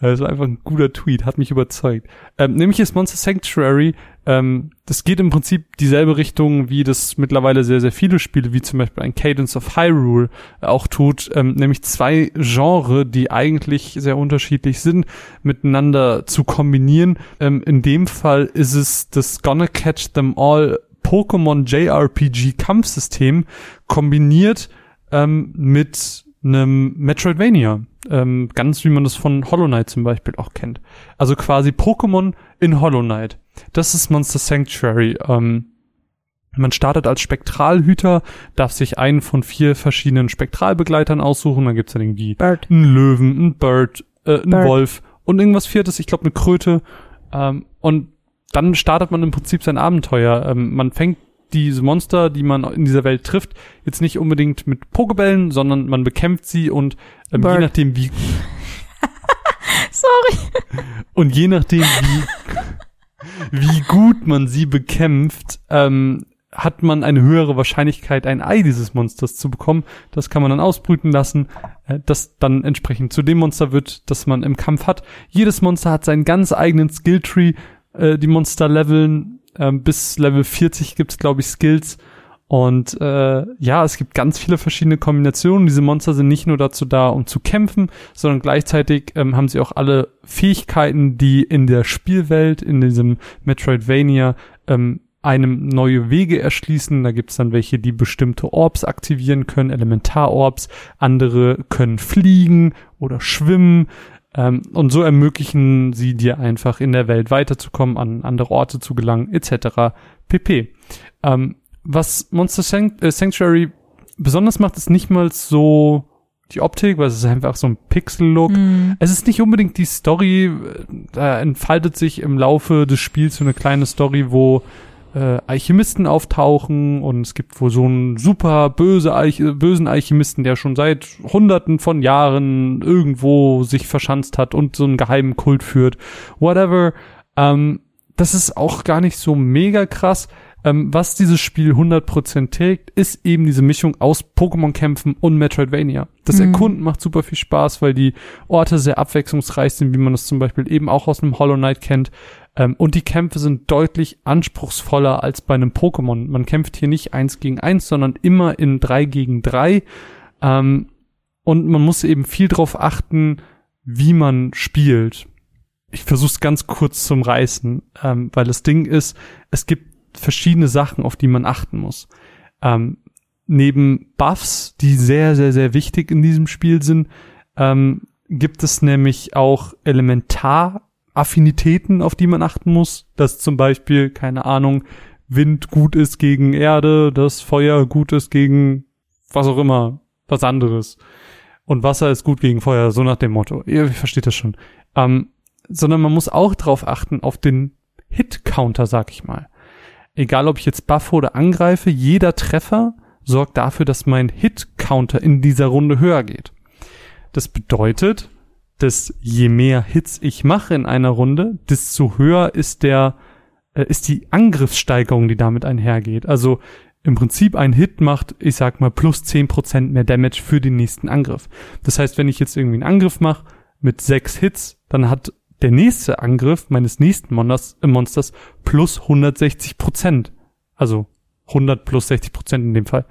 Es war einfach ein guter Tweet, hat mich überzeugt. Ähm, nämlich ist Monster Sanctuary, ähm, das geht im Prinzip dieselbe Richtung, wie das mittlerweile sehr, sehr viele Spiele, wie zum Beispiel ein Cadence of Hyrule auch tut, ähm, nämlich zwei Genre, die eigentlich sehr unterschiedlich sind, miteinander zu kombinieren. Ähm, in dem Fall ist es das Gonna Catch Them All Pokémon JRPG Kampfsystem kombiniert ähm, mit einem Metroidvania. Ähm, ganz wie man das von Hollow Knight zum Beispiel auch kennt. Also quasi Pokémon in Hollow Knight. Das ist Monster Sanctuary. Ähm, man startet als Spektralhüter, darf sich einen von vier verschiedenen Spektralbegleitern aussuchen. Dann gibt's dann irgendwie Bird. einen Löwen, einen Bird, äh, einen Bird. Wolf und irgendwas viertes, ich glaube eine Kröte. Ähm, und dann startet man im Prinzip sein Abenteuer. Ähm, man fängt diese Monster, die man in dieser Welt trifft, jetzt nicht unbedingt mit Pokebällen, sondern man bekämpft sie und ähm, je nachdem wie Sorry. und je nachdem wie wie gut man sie bekämpft, ähm, hat man eine höhere Wahrscheinlichkeit, ein Ei dieses Monsters zu bekommen. Das kann man dann ausbrüten lassen, äh, das dann entsprechend zu dem Monster wird, das man im Kampf hat. Jedes Monster hat seinen ganz eigenen Skilltree, äh, die Monster leveln. Ähm, bis Level 40 gibt's glaube ich, Skills. Und äh, ja, es gibt ganz viele verschiedene Kombinationen. Diese Monster sind nicht nur dazu da, um zu kämpfen, sondern gleichzeitig ähm, haben sie auch alle Fähigkeiten, die in der Spielwelt, in diesem Metroidvania, ähm, einem neue Wege erschließen. Da gibt's dann welche, die bestimmte Orbs aktivieren können, Elementarorbs. Andere können fliegen oder schwimmen. Ähm, und so ermöglichen sie dir einfach in der Welt weiterzukommen, an andere Orte zu gelangen, etc. pp. Ähm, was Monster äh, Sanctuary besonders macht, ist nicht mal so die Optik, weil es ist einfach so ein Pixel-Look. Mhm. Es ist nicht unbedingt die Story, äh, da entfaltet sich im Laufe des Spiels so eine kleine Story, wo äh, Alchemisten auftauchen und es gibt wohl so einen super böse Alch bösen Alchemisten, der schon seit hunderten von Jahren irgendwo sich verschanzt hat und so einen geheimen Kult führt. Whatever. Ähm, das ist auch gar nicht so mega krass. Ähm, was dieses Spiel 100% trägt, ist eben diese Mischung aus Pokémon-Kämpfen und Metroidvania. Das Mhm. Erkunden macht super viel Spaß, weil die Orte sehr abwechslungsreich sind, wie man das zum Beispiel eben auch aus einem Hollow Knight kennt. Ähm, und die Kämpfe sind deutlich anspruchsvoller als bei einem Pokémon. Man kämpft hier nicht eins gegen eins, sondern immer in drei gegen drei. Ähm, und man muss eben viel drauf achten, wie man spielt. Ich versuche es ganz kurz zum Reißen, ähm, weil das Ding ist, es gibt verschiedene Sachen, auf die man achten muss. Ähm, neben Buffs, die sehr, sehr, sehr wichtig in diesem Spiel sind, ähm, gibt es nämlich auch Elementaraffinitäten, auf die man achten muss. Dass zum Beispiel, keine Ahnung, Wind gut ist gegen Erde, dass Feuer gut ist gegen was auch immer, was anderes. Und Wasser ist gut gegen Feuer, so nach dem Motto. Ihr versteht das schon. Ähm, sondern man muss auch drauf achten, auf den Hit-Counter, sag ich mal. Egal, ob ich jetzt buffe oder angreife, jeder Treffer sorgt dafür, dass mein Hit-Counter in dieser Runde höher geht. Das bedeutet, dass je mehr Hits ich mache in einer Runde, desto höher ist der, äh, ist die Angriffssteigerung, die damit einhergeht. Also im Prinzip ein Hit macht, ich sag mal, plus 10% mehr Damage für den nächsten Angriff. Das heißt, wenn ich jetzt irgendwie einen Angriff mache mit sechs Hits, dann hat der nächste Angriff meines nächsten Monsters, äh, Monsters plus 160 Prozent. Also 100 plus 60 Prozent in dem Fall.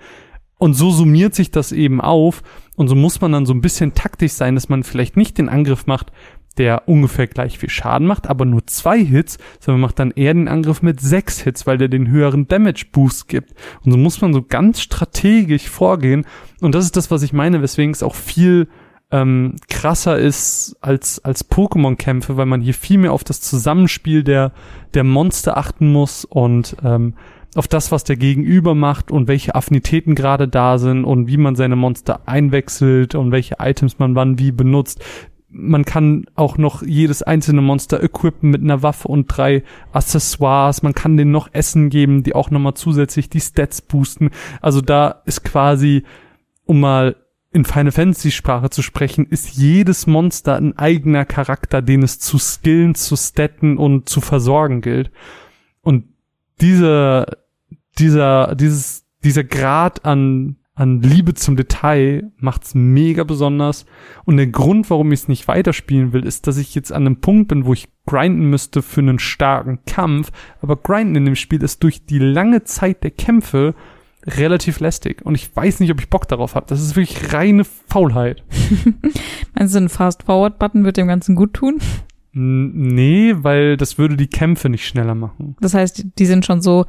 Und so summiert sich das eben auf. Und so muss man dann so ein bisschen taktisch sein, dass man vielleicht nicht den Angriff macht, der ungefähr gleich viel Schaden macht, aber nur zwei Hits, sondern macht dann eher den Angriff mit sechs Hits, weil der den höheren Damage Boost gibt. Und so muss man so ganz strategisch vorgehen. Und das ist das, was ich meine, weswegen es auch viel ähm, krasser ist als, als Pokémon-Kämpfe, weil man hier viel mehr auf das Zusammenspiel der, der Monster achten muss und ähm, auf das, was der Gegenüber macht und welche Affinitäten gerade da sind und wie man seine Monster einwechselt und welche Items man wann wie benutzt. man kann auch noch jedes einzelne Monster equippen mit einer Waffe und drei Accessoires. Man kann denen noch Essen geben, die auch nochmal zusätzlich die Stats boosten. Also da ist quasi, um mal in Final Fantasy Sprache zu sprechen, ist jedes Monster ein eigener Charakter, den es zu skillen, zu statten und zu versorgen gilt. Und dieser, dieser, dieses, dieser Grad an, an Liebe zum Detail macht's mega besonders. Und der Grund, warum ich es nicht weiterspielen will, ist, dass ich jetzt an einem Punkt bin, wo ich grinden müsste für einen starken Kampf. Aber grinden in dem Spiel ist durch die lange Zeit der Kämpfe relativ lästig. Und ich weiß nicht, ob ich Bock darauf habe. Das ist wirklich reine Faulheit. Meinst du, ein Fast-Forward-Button wird dem Ganzen gut tun? Nee, weil das würde die Kämpfe nicht schneller machen. Das heißt, die sind schon so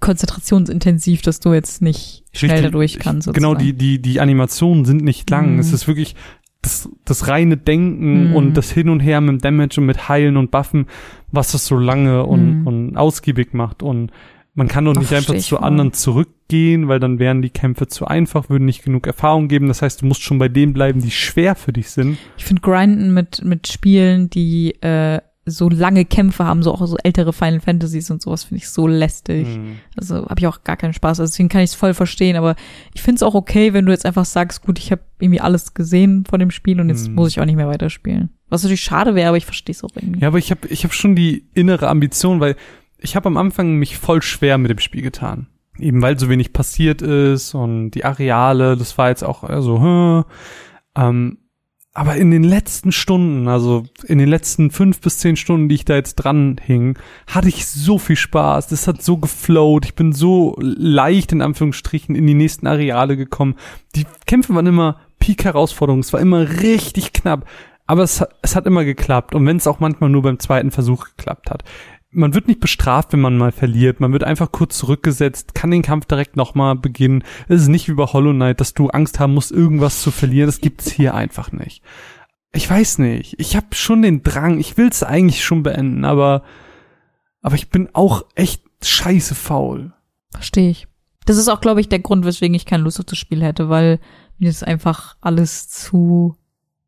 konzentrationsintensiv, dass du jetzt nicht schnell Richtig, dadurch kannst. Genau, sozusagen. die, die, die Animationen sind nicht lang. Mhm. Es ist wirklich das, das reine Denken Mhm. und das Hin und Her mit Damage und mit Heilen und Buffen, was das so lange und, Mhm. und ausgiebig macht. Und man kann doch nicht einfach verstehe ich zu voll. anderen zurückgehen, weil dann wären die Kämpfe zu einfach, würden nicht genug Erfahrung geben. Das heißt, du musst schon bei denen bleiben, die schwer für dich sind. Ich finde Grinden mit, mit Spielen, die äh, so lange Kämpfe haben, so auch so ältere Final Fantasies und sowas, finde ich so lästig. Mhm. Also habe ich auch gar keinen Spaß. Also deswegen kann ich es voll verstehen, aber ich finde es auch okay, wenn du jetzt einfach sagst, gut, ich habe irgendwie alles gesehen von dem Spiel und jetzt Mhm. muss ich auch nicht mehr weiterspielen. Was natürlich schade wäre, aber ich verstehe es auch irgendwie. Ja, aber ich habe ich hab schon die innere Ambition, weil ich habe am Anfang mich voll schwer mit dem Spiel getan. Eben weil so wenig passiert ist und die Areale, das war jetzt auch so, hm, ähm, aber in den letzten Stunden, also in den letzten fünf bis zehn Stunden, die ich da jetzt dran hing, hatte ich so viel Spaß. Das hat so geflowt. Ich bin so leicht in Anführungsstrichen in die nächsten Areale gekommen. Die Kämpfe waren immer Peak-Herausforderungen. Es war immer richtig knapp. Aber es, es hat immer geklappt. Und wenn es auch manchmal nur beim zweiten Versuch geklappt hat. Man wird nicht bestraft, wenn man mal verliert. Man wird einfach kurz zurückgesetzt, kann den Kampf direkt nochmal beginnen. Es ist nicht wie bei Hollow Knight, dass du Angst haben musst, irgendwas zu verlieren. Das gibt's hier einfach nicht. Ich weiß nicht. Ich habe schon den Drang. Ich will's eigentlich schon beenden, aber aber ich bin auch echt scheiße faul. Verstehe ich. Das ist auch, glaube ich, der Grund, weswegen ich keine Lust auf das Spiel hätte, weil mir ist einfach alles zu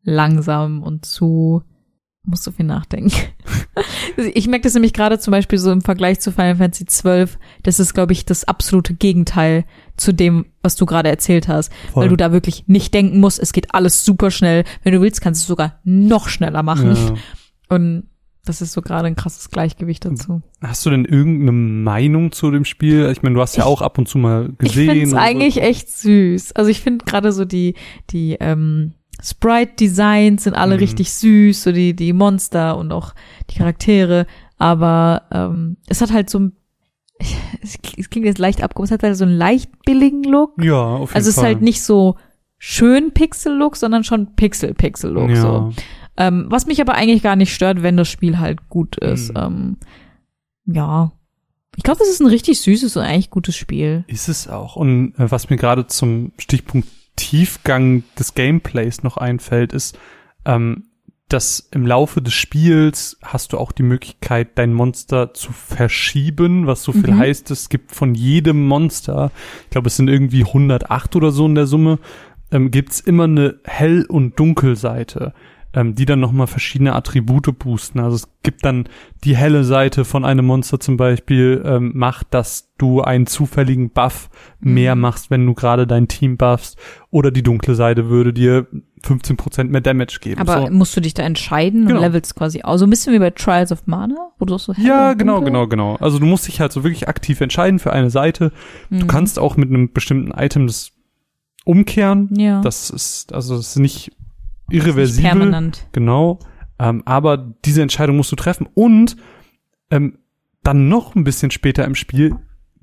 langsam und zu muss so viel nachdenken. ich merke das nämlich gerade zum Beispiel so im Vergleich zu Final Fantasy XII. Das ist, glaube ich, das absolute Gegenteil zu dem, was du gerade erzählt hast. Voll. Weil du da wirklich nicht denken musst. Es geht alles super schnell. Wenn du willst, kannst du es sogar noch schneller machen. Ja. Und das ist so gerade ein krasses Gleichgewicht dazu. Hast du denn irgendeine Meinung zu dem Spiel? Ich meine, du hast ja Ich- auch ab und zu mal Ich gesehen. finde es oder so. eigentlich echt süß. Also ich finde gerade so die, die ähm, Sprite-Designs sind alle Mhm. richtig süß, so die, die Monster und auch die Charaktere. Aber ähm, es hat halt so ein, es es klingt jetzt leicht abgehoben, es hat halt so einen leicht billigen Look. Ja, auf jeden Also es ist Fall. halt nicht so schön Pixel-Look, sondern schon Pixel-Pixel-Look. ja. So. Ähm, was mich aber eigentlich gar nicht stört, wenn das Spiel halt gut ist. Mhm. Ähm, ja. Ich glaube, das ist ein richtig süßes und eigentlich gutes Spiel. Ist es auch. Und äh, was mir gerade zum Stichpunkt Tiefgang des Gameplays noch einfällt, ist, ähm, dass im Laufe des Spiels hast du auch die Möglichkeit, dein Monster zu verschieben, was so viel Mhm. heißt, es gibt von jedem Monster, ich glaube, es sind irgendwie 108 oder so in der Summe, ähm, gibt's immer eine Hell- und Dunkelseite, ähm, die dann nochmal verschiedene Attribute boosten. Also es gibt dann die helle Seite von einem Monster zum Beispiel, ähm, macht, dass du einen zufälligen Buff mehr Mhm. machst, wenn du gerade dein Team buffst. Oder die dunkle Seite würde dir 15% mehr Damage geben. Aber so. musst du dich da entscheiden Genau. und levelst quasi aus? So ein bisschen wie bei Trials of Mana, wo du so Ja, genau, dunkel- genau, genau. Also du musst dich halt so wirklich aktiv entscheiden für eine Seite. Du Mhm. kannst auch mit einem bestimmten Item das umkehren. ja. Das ist, also das ist Nicht irreversibel. permanent. Genau. Ähm, aber diese Entscheidung musst du treffen. Und ähm, dann noch ein bisschen später im Spiel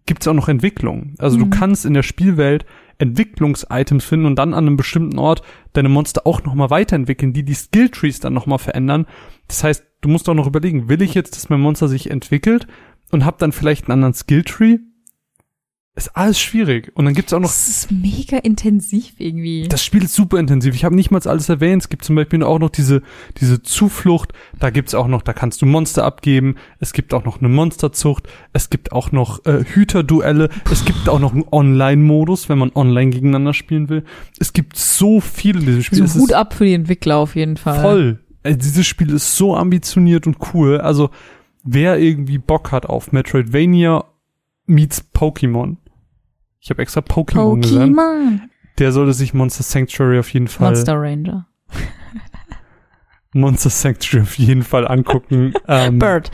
gibt's auch noch Entwicklung. Also Mhm. du kannst in der Spielwelt Entwicklungsitems finden und dann an einem bestimmten Ort deine Monster auch nochmal weiterentwickeln, die die Skilltrees dann nochmal verändern. Das heißt, du musst auch noch überlegen, will ich jetzt, dass mein Monster sich entwickelt und hab dann vielleicht einen anderen Skilltree? Ist alles schwierig. Und dann gibt's auch noch Das ist mega intensiv irgendwie. das Spiel ist super intensiv. Ich habe nicht mal alles erwähnt. Es gibt zum Beispiel auch noch diese, diese Zuflucht. Da gibt's auch noch, da kannst du Monster abgeben. Es gibt auch noch eine Monsterzucht. Es gibt auch noch äh, Hüterduelle. Es gibt auch noch einen Online-Modus, wenn man online gegeneinander spielen will. Es gibt so viel in diesem Spiel. also es Hut ab für die Entwickler auf jeden Fall. voll. Äh, dieses Spiel ist so ambitioniert und cool. Also wer irgendwie Bock hat auf Metroidvania meets Pokémon. Ich habe extra Pokémon gesagt. Pokémon. Der sollte sich Monster Sanctuary auf jeden Fall Monster Ranger. Monster Sanctuary auf jeden Fall angucken. Ähm, Bird.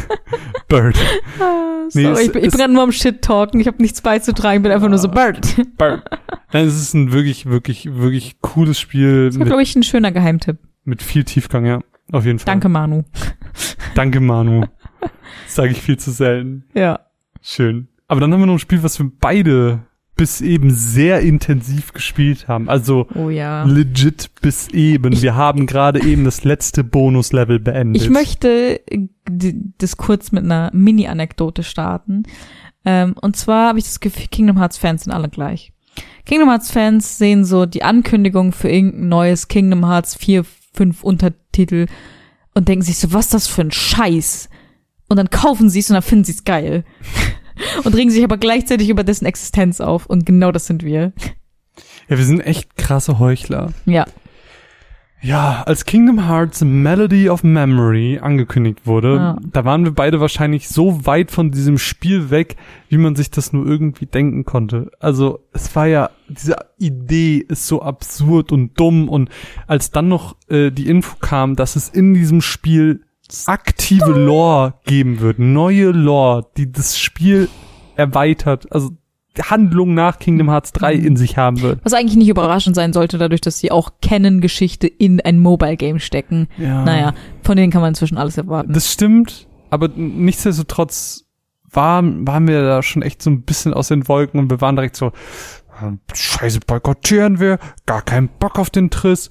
Bird. Ah, Nee, Sorry, es- ich bin, ich bin gerade nur am Shit-Talken. Ich habe nichts beizutragen. Ich bin einfach nur so Bird. Bird. Nein, es ist ein wirklich, wirklich, wirklich cooles Spiel Das war, glaube ich, ein schöner Geheimtipp. mit viel Tiefgang, ja. Auf jeden Fall. Danke, Manu. Danke, Manu. Das sage ich viel zu selten. Ja. Schön. Aber dann haben wir noch ein Spiel, was wir beide bis eben sehr intensiv gespielt haben. Also Oh ja. legit bis eben. Wir haben gerade eben das letzte Bonuslevel beendet. Ich möchte äh, das kurz mit einer Mini-Anekdote starten. Ähm, und zwar habe ich das Gefühl, Kingdom Hearts Fans sind alle gleich. Kingdom Hearts Fans sehen so die Ankündigung für irgendein neues Kingdom Hearts 4, 5 Untertitel und denken sich so, was ist das für ein Scheiß? Und dann kaufen sie es und dann finden sie es geil. und regen sich aber gleichzeitig über dessen Existenz auf. Und genau das sind wir. Ja, wir sind echt krasse Heuchler. Ja. Ja, als Kingdom Hearts Melody of Memory angekündigt wurde, Ja. da waren wir beide wahrscheinlich so weit von diesem Spiel weg, wie man sich das nur irgendwie denken konnte. Also es war ja, diese Idee ist so absurd und dumm und als dann noch äh, die Info kam, dass es in diesem Spiel aktive Lore geben wird, neue Lore, die das Spiel erweitert, also Handlung nach Kingdom Hearts 3 in sich haben wird. Was eigentlich nicht überraschend sein sollte, dadurch, dass sie auch Canon-Geschichte in ein Mobile-Game stecken. Ja. Naja, von denen kann man inzwischen alles erwarten. Das stimmt, aber nichtsdestotrotz waren, waren wir da schon echt so ein bisschen aus den Wolken und wir waren direkt so, "Ähm, scheiße, boykottieren wir, gar keinen Bock auf den Triss.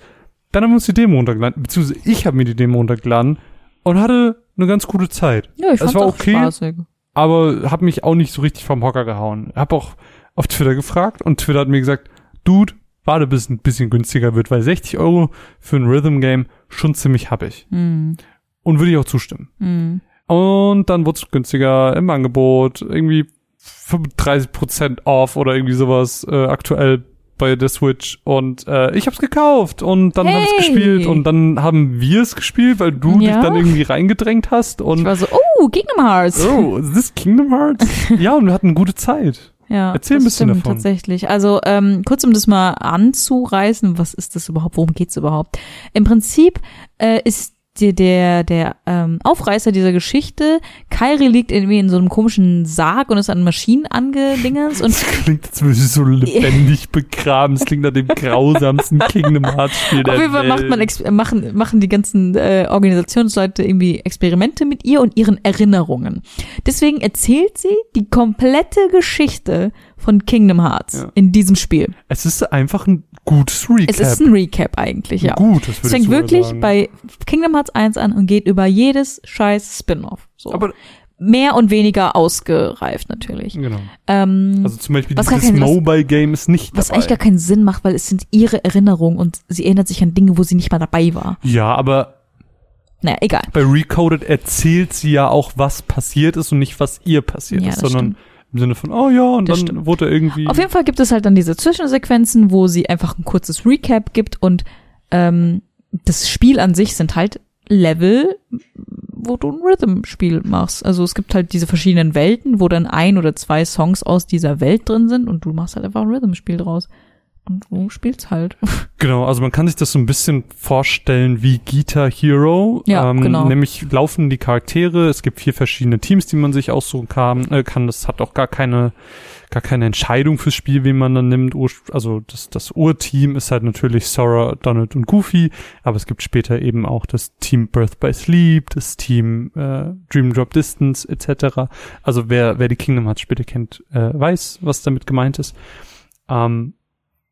Dann haben wir uns die Demo runtergeladen, beziehungsweise ich habe mir die Demo runtergeladen und hatte eine ganz gute Zeit. ja, ich es fand's war auch okay. spaßig. Aber habe mich auch nicht so richtig vom Hocker gehauen. Hab auch auf Twitter gefragt und Twitter hat mir gesagt, Dude, warte bis es ein bisschen günstiger wird, weil 60 Euro für ein Rhythm Game schon ziemlich happig. Hm, Und würde ich auch zustimmen. hm. Und dann wurde es günstiger im Angebot, irgendwie 35% off oder irgendwie sowas äh, aktuell bei der Switch. Und äh, ich hab's gekauft und dann hab ich's Hey! gespielt und dann haben wir es gespielt, weil du dich Ja? dann irgendwie reingedrängt hast Ich und war so, oh, Kingdom Hearts. oh, ist this Kingdom Hearts? ja, und wir hatten gute Zeit. Ja, Erzähl ein bisschen stimmt davon. tatsächlich. Also ähm, kurz um das mal anzureißen, was ist das überhaupt, worum geht's überhaupt? Im Prinzip äh, ist der der, der ähm, Aufreißer dieser Geschichte, Kairi liegt irgendwie in so einem komischen Sarg und ist an Maschinen angedingens und Das klingt, als würde sie so lebendig begraben. Es klingt nach dem grausamsten Kingdom Hearts Spiel der Auf jeden Fall macht man machen, machen die ganzen äh, Organisationsleute irgendwie Experimente mit ihr und ihren Erinnerungen. Deswegen erzählt sie die komplette Geschichte von Kingdom Hearts Ja. in diesem Spiel. es ist einfach ein gutes Recap. Es ist ein Recap eigentlich, ja. Gut, das Es würde ich fängt wirklich sagen. bei Kingdom Hearts 1 an und geht über jedes scheiß Spin-off. So. Aber Mehr und weniger ausgereift natürlich. genau. Ähm, Also zum Beispiel dieses kein- was- Mobile Game ist nicht was dabei. eigentlich gar keinen Sinn macht, weil es sind ihre Erinnerungen und sie erinnert sich an Dinge, wo sie nicht mal dabei war. ja, aber Naja, egal. bei Recoded erzählt sie ja auch, was passiert ist und nicht, was ihr passiert Ja, ist, das sondern im Sinne von, oh ja, und Das dann stimmt. wurde irgendwie. Auf jeden Fall gibt es halt dann diese Zwischensequenzen, wo sie einfach ein kurzes Recap gibt und ähm, das Spiel an sich sind halt Level, wo du ein Rhythm-Spiel machst. Also es gibt halt diese verschiedenen Welten, wo dann ein oder zwei Songs aus dieser Welt drin sind und du machst halt einfach ein Rhythm-Spiel draus. Und du spielst halt. Genau, also man kann sich das so ein bisschen vorstellen wie Guitar Hero. Ja, ähm, genau. Nämlich laufen die Charaktere, es gibt vier verschiedene Teams, die man sich aussuchen kann. Äh, kann. Das hat auch gar keine, gar keine Entscheidung fürs Spiel, wen man dann nimmt. Ur- Also das, das Urteam ist halt natürlich Sora, Donald und Goofy, aber es gibt später eben auch das Team Birth by Sleep, das Team äh, Dream Drop Distance etc. Also wer, wer die Kingdom Hearts Spiele kennt, äh, weiß, was damit gemeint ist. Ähm,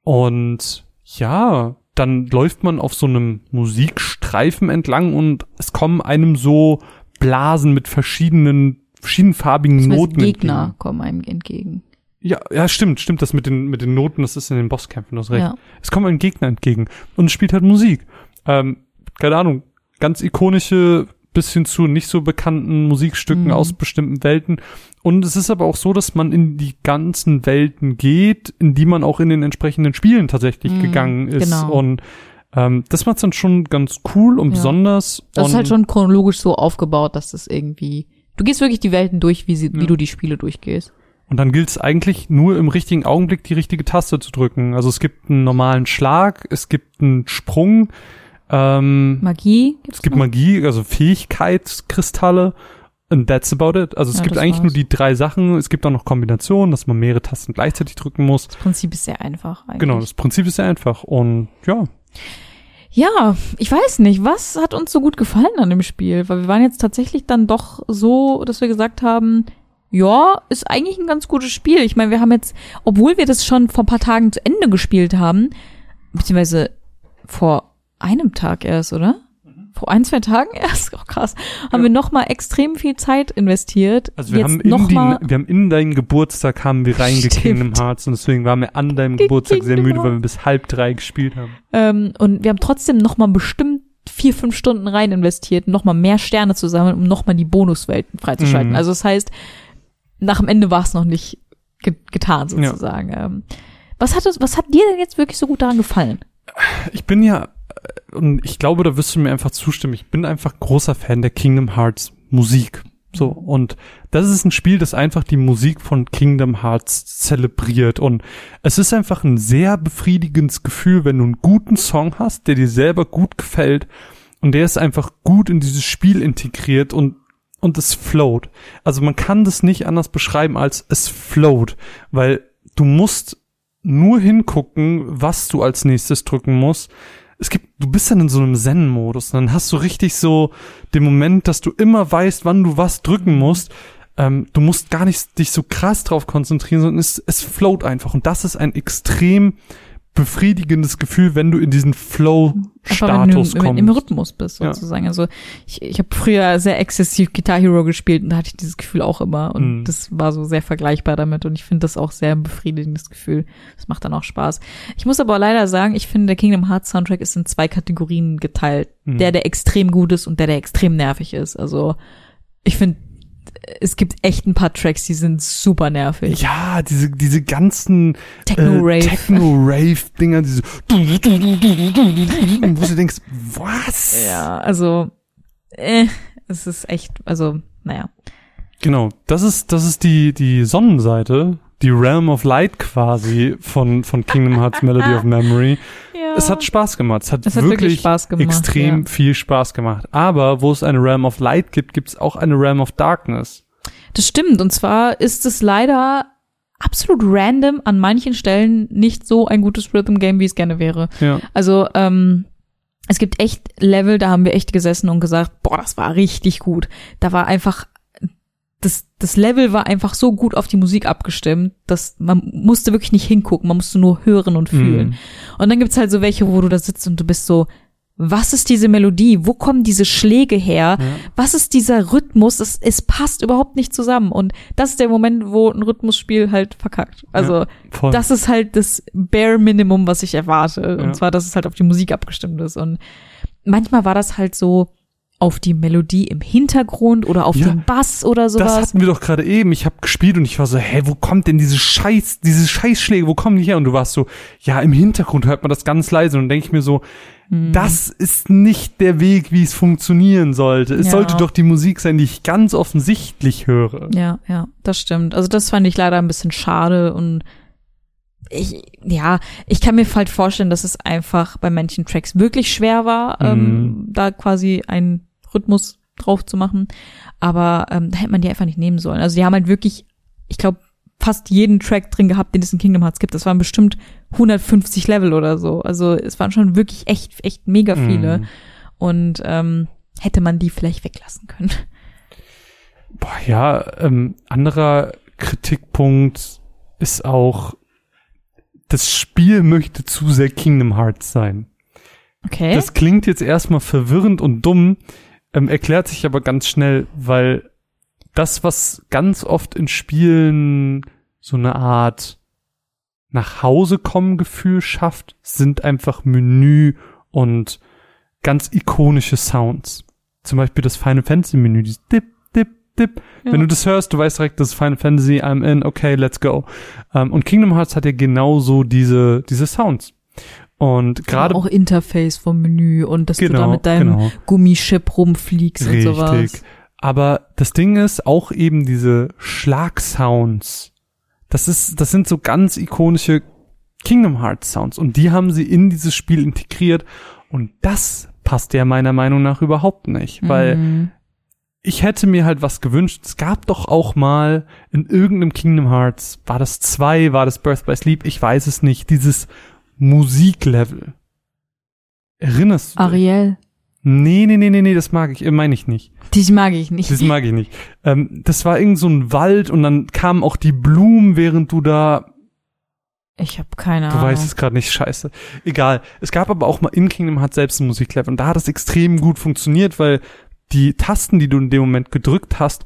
und ja, dann läuft man auf so einem Musikstreifen entlang und es kommen einem so Blasen mit verschiedenen, verschiedenfarbigen Beziehungsweise Noten Gegner entgegen. kommen einem entgegen. Ja, ja, stimmt, stimmt, das mit den, mit den Noten, das ist in den Bosskämpfen, du hast recht. Ja. Es kommt ein Gegner entgegen und es spielt halt Musik. Ähm, keine Ahnung, ganz ikonische, bisschen zu nicht so bekannten Musikstücken Mhm. aus bestimmten Welten. Und es ist aber auch so, dass man in die ganzen Welten geht, in die man auch in den entsprechenden Spielen tatsächlich Mhm, gegangen ist. genau. Und ähm, das macht's dann schon ganz cool und Ja. besonders. Das und ist halt schon chronologisch so aufgebaut, dass das irgendwie. Du gehst wirklich die Welten durch, wie, sie, Ja. wie du die Spiele durchgehst. Und dann gilt es eigentlich nur im richtigen Augenblick die richtige Taste zu drücken. Also es gibt einen normalen Schlag, es gibt einen Sprung, ähm, Magie gibt's es gibt noch? Magie, also Fähigkeitskristalle. And that's about it. Also es Ja, gibt eigentlich war's. nur die drei Sachen. Es gibt auch noch Kombinationen, dass man mehrere Tasten gleichzeitig drücken muss. Das Prinzip ist sehr einfach eigentlich. Genau, das Prinzip ist sehr einfach. Und ja, Ja, ich weiß nicht, was hat uns so gut gefallen an dem Spiel? Weil wir waren jetzt tatsächlich dann doch so, dass wir gesagt haben, ja, ist eigentlich ein ganz gutes Spiel. Ich meine, wir haben jetzt, obwohl wir das schon vor ein paar Tagen zu Ende gespielt haben, beziehungsweise vor einem Tag erst, oder? Vor ein, zwei Tagen erst, oh krass, haben Ja. wir noch mal extrem viel Zeit investiert. also wir jetzt haben, in noch mal, wir haben in deinen Geburtstag haben wir reinge Stimmt. Kingdom Hearts und deswegen waren wir an deinem Ge- Geburtstag sehr müde, weil wir bis halb drei gespielt haben. ähm, und wir haben trotzdem noch mal bestimmt vier, fünf Stunden rein investiert, noch mal mehr Sterne zu sammeln, um noch mal die Bonuswelten freizuschalten. Mhm. Also das heißt, nach dem Ende war es noch nicht ge getan sozusagen. Ähm, was hat es, was hat dir denn jetzt wirklich so gut daran gefallen? Ich bin ja, und ich glaube, da wirst du mir einfach zustimmen, ich bin einfach großer Fan der Kingdom Hearts Musik. So, und das ist ein Spiel, das einfach die Musik von Kingdom Hearts zelebriert. Und es ist einfach ein sehr befriedigendes Gefühl, wenn du einen guten Song hast, der dir selber gut gefällt und der ist einfach gut in dieses Spiel integriert und und es float. Also man kann das nicht anders beschreiben als es float, weil du musst nur hingucken, was du als nächstes drücken musst. Es gibt, du bist dann in so einem Zen-Modus, dann hast du richtig so den Moment, dass du immer weißt, wann du was drücken musst. Ähm, du musst gar nicht dich so krass drauf konzentrieren, sondern es, es float einfach. Und das ist ein extrem befriedigendes Gefühl, wenn du in diesen Einfach wenn du Flow-Status im, kommst. im Rhythmus bist Ja. sozusagen. Also ich, ich habe früher sehr exzessiv Guitar Hero gespielt und da hatte ich dieses Gefühl auch immer und Mhm. das war so sehr vergleichbar damit und ich finde das auch sehr ein befriedigendes Gefühl. Das macht dann auch Spaß. Ich muss aber leider sagen, ich finde der Kingdom Hearts Soundtrack ist in zwei Kategorien geteilt. Mhm. Der, der extrem gut ist und der, der extrem nervig ist. Also ich finde, es gibt echt ein paar Tracks, die sind super nervig. Ja, diese, diese ganzen Techno-Rave. äh, Techno-Rave-Dinger, diese wo du denkst, was? Ja, also äh, es ist echt, also naja. Genau, das ist, das ist die, die Sonnenseite, die Realm of Light quasi von, von Kingdom Hearts Melody of Memory. Ja. Es hat Spaß gemacht. Es hat, Es hat wirklich, wirklich Spaß gemacht, extrem ja. viel Spaß gemacht. Aber wo es eine Realm of Light gibt, gibt es auch eine Realm of Darkness. Das stimmt. Und zwar ist es leider absolut random an manchen Stellen nicht so ein gutes Rhythm Game, wie es gerne wäre. Ja. Also, ähm, es gibt echt Level, da haben wir echt gesessen und gesagt, boah, das war richtig gut. Da war einfach, das, das Level war einfach so gut auf die Musik abgestimmt, dass man musste wirklich nicht hingucken, man musste nur hören und fühlen. Mhm. Und dann gibt's halt so welche, wo du da sitzt und du bist so, was ist diese Melodie? Wo kommen diese Schläge her? Ja. Was ist dieser Rhythmus? Es, es passt überhaupt nicht zusammen. Und das ist der Moment, wo ein Rhythmusspiel halt verkackt. Also, Voll. das ist halt das Bare Minimum, was ich erwarte. Ja. Und zwar, dass es halt auf die Musik abgestimmt ist. Und manchmal war das halt so auf die Melodie im Hintergrund oder auf Ja. den Bass oder sowas. Das hatten wir doch gerade eben. Ich habe gespielt und ich war so, hä, wo kommt denn diese Scheiß, diese Scheißschläge, wo kommen die her? Und du warst so, ja, im Hintergrund hört man das ganz leise. Und dann denke ich mir so, Hm. das ist nicht der Weg, wie es funktionieren sollte. Es Ja. sollte doch die Musik sein, die ich ganz offensichtlich höre. Ja, ja, das stimmt. Also das fand ich leider ein bisschen schade und ich, ja, ich kann mir halt vorstellen, dass es einfach bei manchen Tracks wirklich schwer war, ähm, da quasi einen Rhythmus drauf zu machen. Aber ähm, da hätte man die einfach nicht nehmen sollen. Also die haben halt wirklich, ich glaube, fast jeden Track drin gehabt, den es in Kingdom Hearts gibt. Das waren bestimmt 150 Level oder so. Also es waren schon wirklich echt, echt mega viele. Mhm. Und ähm, hätte man die vielleicht weglassen können. Boah, ja, ähm, anderer Kritikpunkt ist auch, das Spiel möchte zu sehr Kingdom Hearts sein. Okay. Das klingt jetzt erstmal verwirrend und dumm, ähm, erklärt sich aber ganz schnell, weil das, was ganz oft in Spielen so eine Art nach Hause kommen Gefühl schafft, sind einfach Menü und ganz ikonische Sounds. Zum Beispiel das Final Fantasy Menü, dieses Dip, Dip. Ja. Wenn du das hörst, du weißt direkt, das ist Final Fantasy, I'm in, okay, let's go. Ähm, und Kingdom Hearts hat ja genauso diese, diese Sounds. Und gerade auch Interface vom Menü und dass du da genau, mit deinem genau. Gummichip rumfliegst und sowas. Richtig. Aber das Ding ist auch eben diese Schlagsounds. Das ist, das sind so ganz ikonische Kingdom Hearts Sounds und die haben sie in dieses Spiel integriert und das passt ja meiner Meinung nach überhaupt nicht, weil Mhm. Ich hätte mir halt was gewünscht. Es gab doch auch mal in irgendeinem Kingdom Hearts, war das zwei, war das Birth by Sleep, ich weiß es nicht, dieses Musiklevel. Erinnerst du dich? Ariel. Nee, nee, nee, nee, nee, das mag ich, äh, meine ich nicht. Die mag ich nicht. Das mag ich nicht. Ähm, das war irgend so ein Wald und dann kamen auch die Blumen, während du da, Ich habe keine du Ahnung. weißt es gerade nicht, scheiße. Egal. Es gab aber auch mal in Kingdom Hearts selbst ein Musiklevel und da hat es extrem gut funktioniert, weil die Tasten, die du in dem Moment gedrückt hast,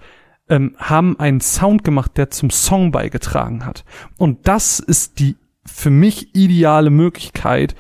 ähm, haben einen Sound gemacht, der zum Song beigetragen hat. Und das ist die für mich ideale Möglichkeit,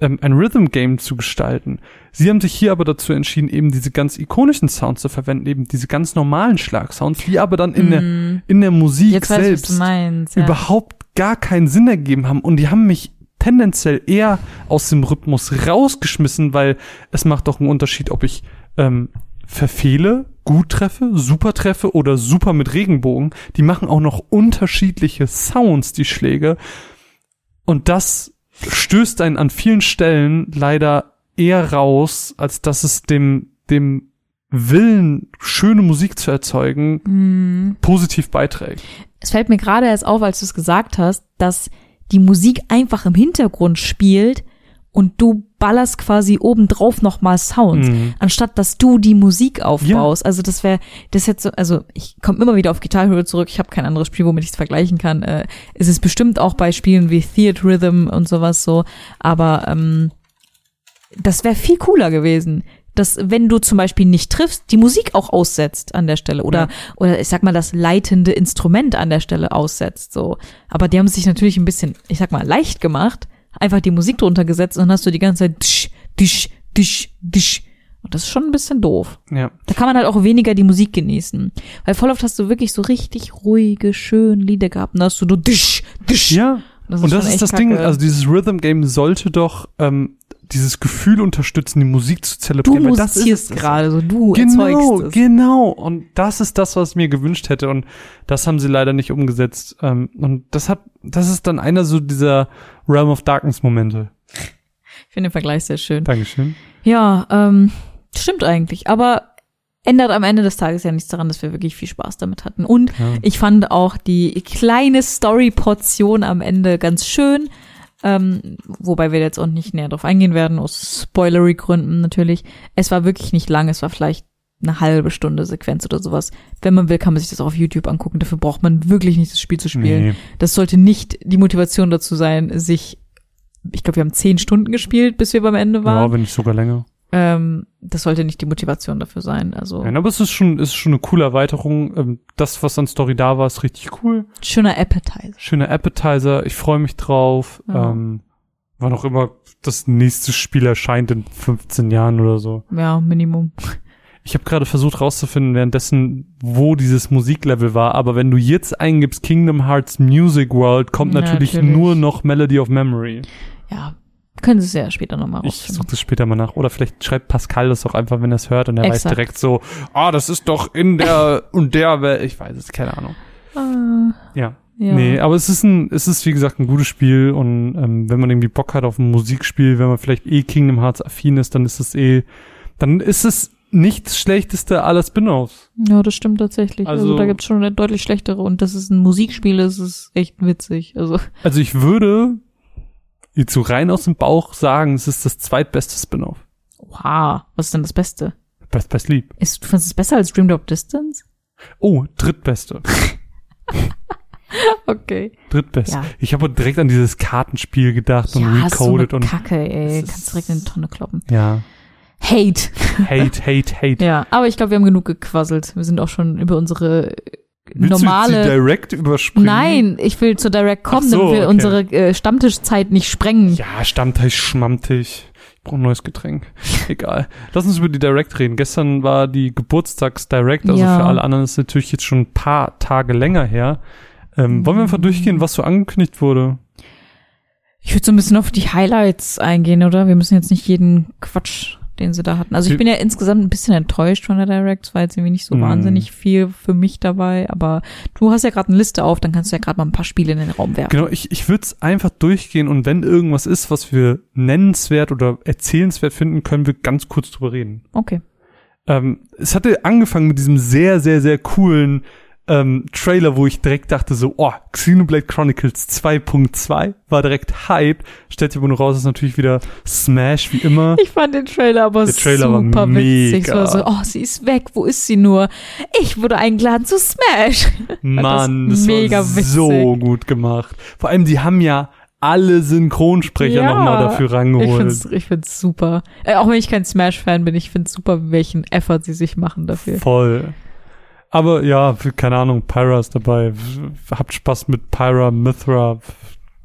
ähm, ein Rhythm Game zu gestalten. Sie haben sich hier aber dazu entschieden, eben diese ganz ikonischen Sounds zu verwenden, eben diese ganz normalen Schlagsounds, die aber dann in der Mhm. in der Musik Jetzt weiß selbst du meinst. Ja. überhaupt gar keinen Sinn ergeben haben und die haben mich tendenziell eher aus dem Rhythmus rausgeschmissen, weil es macht doch einen Unterschied, ob ich ähm, verfehle, gut treffe, super treffe oder super mit Regenbogen. Die machen auch noch unterschiedliche Sounds, die Schläge. Und das stößt einen an vielen Stellen leider eher raus, als dass es dem, dem Willen, schöne Musik zu erzeugen, Mhm. positiv beiträgt. Es fällt mir gerade erst auf, als du es gesagt hast, dass die Musik einfach im Hintergrund spielt und du ballerst quasi obendrauf nochmal Sounds, Mhm. anstatt dass du die Musik aufbaust. Also das wäre, das hätte so, also ich komme immer wieder auf Guitar Hero zurück, ich habe kein anderes Spiel, womit ich es vergleichen kann. Äh, es ist bestimmt auch bei Spielen wie Theatre Rhythm und sowas so, aber ähm, das wäre viel cooler gewesen. Dass, wenn du zum Beispiel nicht triffst, die Musik auch aussetzt an der Stelle oder, Ja. oder ich sag mal, das leitende Instrument an der Stelle aussetzt, so. Aber die haben es sich natürlich ein bisschen, ich sag mal, leicht gemacht, einfach die Musik drunter gesetzt und dann hast du die ganze Zeit disch, disch, disch, disch. Und das ist schon ein bisschen doof. Ja. Da kann man halt auch weniger die Musik genießen. Weil voll oft hast du wirklich so richtig ruhige, schöne Lieder gehabt und dann hast du nur disch, disch. Ja. Das und das ist das Ding, kacke. also dieses Rhythm Game sollte doch ähm, dieses Gefühl unterstützen, die Musik zu du zelebrieren. weil das ist gerade so, du Genau, erzeugst es. genau. Und das ist das, was ich mir gewünscht hätte. Und das haben sie leider nicht umgesetzt. Ähm, und das hat, das ist dann einer so dieser Realm of Darkness Momente. Ich finde den Vergleich sehr schön. Dankeschön. Ja, ähm, stimmt eigentlich. Aber ändert am Ende des Tages ja nichts daran, dass wir wirklich viel Spaß damit hatten. Und Ja. ich fand auch die kleine Story-Portion am Ende ganz schön. Ähm, wobei wir jetzt auch nicht näher drauf eingehen werden, aus Spoilery-Gründen natürlich. Es war wirklich nicht lang, es war vielleicht eine halbe Stunde Sequenz oder sowas. Wenn man will, kann man sich das auch auf YouTube angucken. Dafür braucht man wirklich nicht das Spiel zu spielen. Nee. Das sollte nicht die Motivation dazu sein, sich, ich glaube, wir haben zehn Stunden gespielt, bis wir beim Ende waren. Ja, wenn nicht sogar länger. Ähm, das sollte nicht die Motivation dafür sein. Also Nein, aber es ist schon, es ist schon eine coole Erweiterung. Ähm, das, was an Story da war, ist richtig cool. schöner Appetizer. Schöner Appetizer. Ich freue mich drauf. Ja. Ähm, wann auch immer das nächste Spiel erscheint in 15 Jahren oder so. Ja, Minimum. Ich habe gerade versucht rauszufinden währenddessen, wo dieses Musiklevel war, aber wenn du jetzt eingibst Kingdom Hearts Music World, kommt natürlich, natürlich. nur noch Melody of Memory. Ja, können Sie es ja später nochmal Ich rausfinden. suche das später mal nach. Oder vielleicht schreibt Pascal das auch einfach, wenn er es hört und er weiß Exakt. direkt so, ah, das ist doch in der und der Welt. Ich weiß es, keine Ahnung. Ah, Ja. ja. Nee, aber es ist ein, es ist wie gesagt ein gutes Spiel und ähm, wenn man irgendwie Bock hat auf ein Musikspiel, wenn man vielleicht eh Kingdom Hearts affin ist, dann ist es eh, dann ist es nicht das schlechteste aller Spin-offs. ja, das stimmt tatsächlich. Also, Also- da gibt's schon eine deutlich schlechtere und das ist ein Musikspiel, das ist echt witzig. Also Also ich würde jetzt so rein aus dem Bauch sagen, es ist das zweitbeste Spin-off. wow, was ist denn das Beste? Best by Sleep. Ist, du findest es besser als Dream Drop Distance? Oh, drittbeste. Okay. Drittbeste. Ja. Ich habe direkt an dieses Kartenspiel gedacht und Ja, so recoded und Kacke, ey. Kannst direkt in eine Tonne kloppen. ja. Hate. Hate, hate, hate. Ja, aber ich glaube, wir haben genug gequasselt. Wir sind auch schon über unsere Willst normale. du Direct überspringen? Nein, ich will zur Direct kommen, so, damit wir okay. unsere äh, Stammtischzeit nicht sprengen. Ja, Stammtisch, Schmammtisch. Ich brauche ein neues Getränk. Egal. Lass uns über die Direct reden. Gestern war die Geburtstags-Direct, also Ja. für alle anderen ist es natürlich jetzt schon ein paar Tage länger her. Ähm, Wollen wir einfach durchgehen, was so angekündigt wurde? Ich würde so ein bisschen auf die Highlights eingehen, oder? Wir müssen jetzt nicht jeden Quatsch, den sie da hatten. Also ich bin ja insgesamt ein bisschen enttäuscht von der Direct. Es war jetzt irgendwie nicht so Mhm. wahnsinnig viel für mich dabei. Aber du hast ja gerade eine Liste auf, dann kannst du ja gerade mal ein paar Spiele in den Raum werfen. Genau, ich, ich würde es einfach durchgehen und wenn irgendwas ist, was wir nennenswert oder erzählenswert finden, können wir ganz kurz drüber reden. Okay. Ähm, es hatte angefangen mit diesem sehr, sehr, sehr coolen ähm, Trailer, wo ich direkt dachte so, oh, Xenoblade Chronicles 2.2 war direkt hyped. Stellt sich aber nur raus, ist natürlich wieder Smash wie immer. Ich fand den Trailer aber Der Trailer war super witzig. Es mega. war so, oh, sie ist weg, wo ist sie nur? Ich wurde eingeladen zu Smash. Mann, das das, mega war witzig. so gut gemacht. Vor allem, die haben ja alle Synchronsprecher Ja. nochmal dafür Ich rangeholt. find's, ich find's super. Äh, auch wenn ich kein Smash-Fan bin, ich find's super, welchen Effort sie sich machen dafür. Voll. Aber ja, keine Ahnung, Pyra ist dabei. Habt Spaß mit Pyra, Mithra,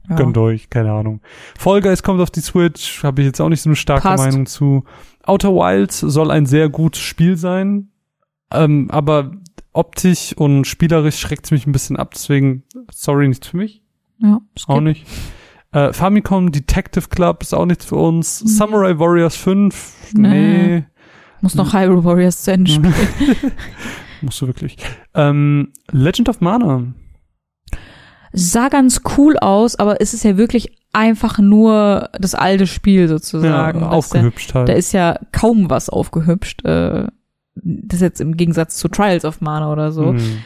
Ja. gönnt euch, keine Ahnung. Fall Guys kommt auf die Switch, habe ich jetzt auch nicht so eine starke Passt. Meinung zu. Outer Wilds soll ein sehr gutes Spiel sein, ähm, aber optisch und spielerisch schreckt's mich ein bisschen ab, deswegen, sorry, nichts für mich, Ja, auch skip. nicht. Äh, Famicom Detective Club ist auch nichts für uns. Mhm. Samurai Warriors 5, Nee. nee. Muss noch Hyrule Warriors zu Ende spielen. Musst du wirklich. Ähm, Legend of Mana. Sah ganz cool aus, aber es ist ja wirklich einfach nur das alte Spiel sozusagen. Ja, aufgehübscht halt. Da ist ja kaum was aufgehübscht. Äh, das ist jetzt im Gegensatz zu Trials of Mana oder so. Mhm.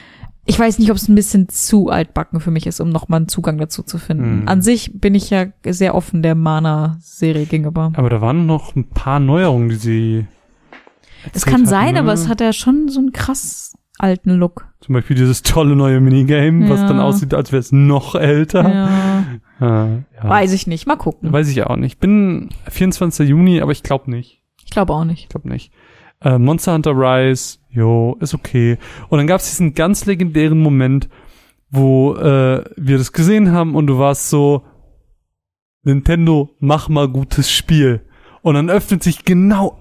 Ich weiß nicht, ob es ein bisschen zu altbacken für mich ist, um nochmal einen Zugang dazu zu finden. Hm. An sich bin ich ja sehr offen der Mana-Serie gegenüber. Aber da waren noch ein paar Neuerungen, die sie. Es kann sein, ne? aber es hat ja schon so einen krass alten Look. Zum Beispiel dieses tolle neue Minigame, was Ja. dann aussieht, als wäre es noch älter. Ja. Ja. ja. Weiß ich nicht. Mal gucken. Weiß ich auch nicht. Bin 24. Juni, aber ich glaube nicht. Ich glaube auch nicht. Ich glaube nicht. Äh, Monster Hunter Rise, jo, ist okay. Und dann gab es diesen ganz legendären Moment, wo äh, wir das gesehen haben und du warst so, Nintendo, mach mal gutes Spiel. Und dann öffnet sich genau,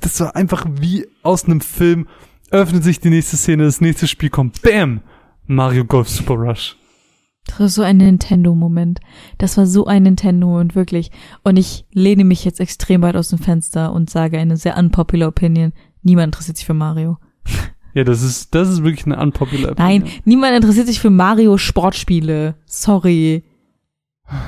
das war einfach wie aus einem Film, öffnet sich die nächste Szene, das nächste Spiel kommt, bam, Mario Golf Super Rush. Das war so ein Nintendo-Moment. Das war so ein Nintendo-Moment, wirklich. Und ich lehne mich jetzt extrem weit aus dem Fenster und sage eine sehr unpopular Opinion. Niemand interessiert sich für Mario. Ja, das ist, das ist wirklich eine unpopular Nein, Opinion. niemand interessiert sich für Mario Sportspiele. Sorry.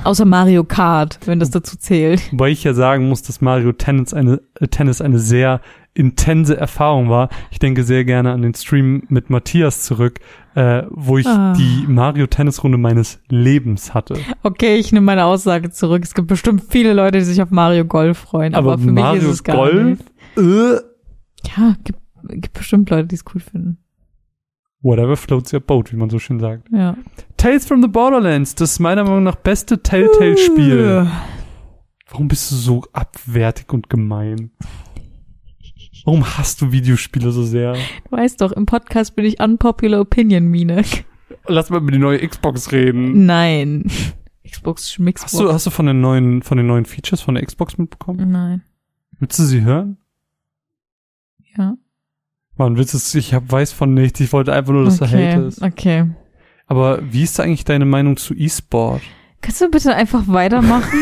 Außer Mario Kart, wenn das dazu zählt. Wobei ich ja sagen muss, dass Mario Tennis eine, äh, Tennis eine sehr intense Erfahrung war. Ich denke sehr gerne an den Stream mit Matthias zurück, äh, wo ich Ah. die Mario Tennis Runde meines Lebens hatte. Okay, ich nehme meine Aussage zurück. Es gibt bestimmt viele Leute, die sich auf Mario Golf freuen, aber, Aber für mich Mario ist es gar Golf? nicht. Äh, Ja, gibt, gibt bestimmt Leute, die es cool finden. Whatever floats your boat, wie man so schön sagt. Ja. Tales from the Borderlands, das meiner Meinung nach beste Telltale-Spiel. Warum bist du so abwertig und gemein? Warum hasst du Videospiele so sehr? Du weißt doch, im Podcast bin ich unpopular opinion, Mine. Lass mal über die neue Xbox reden. Nein. Xbox Schmixbox. Hast du, hast du von den neuen, von den neuen Features von der Xbox mitbekommen? Nein. Willst du sie hören? Ja. Mann, willst du es, ich hab, weiß von nichts, ich wollte einfach nur, dass du okay. hatest. Okay. Aber wie ist eigentlich deine Meinung zu E-Sport? Kannst du bitte einfach weitermachen?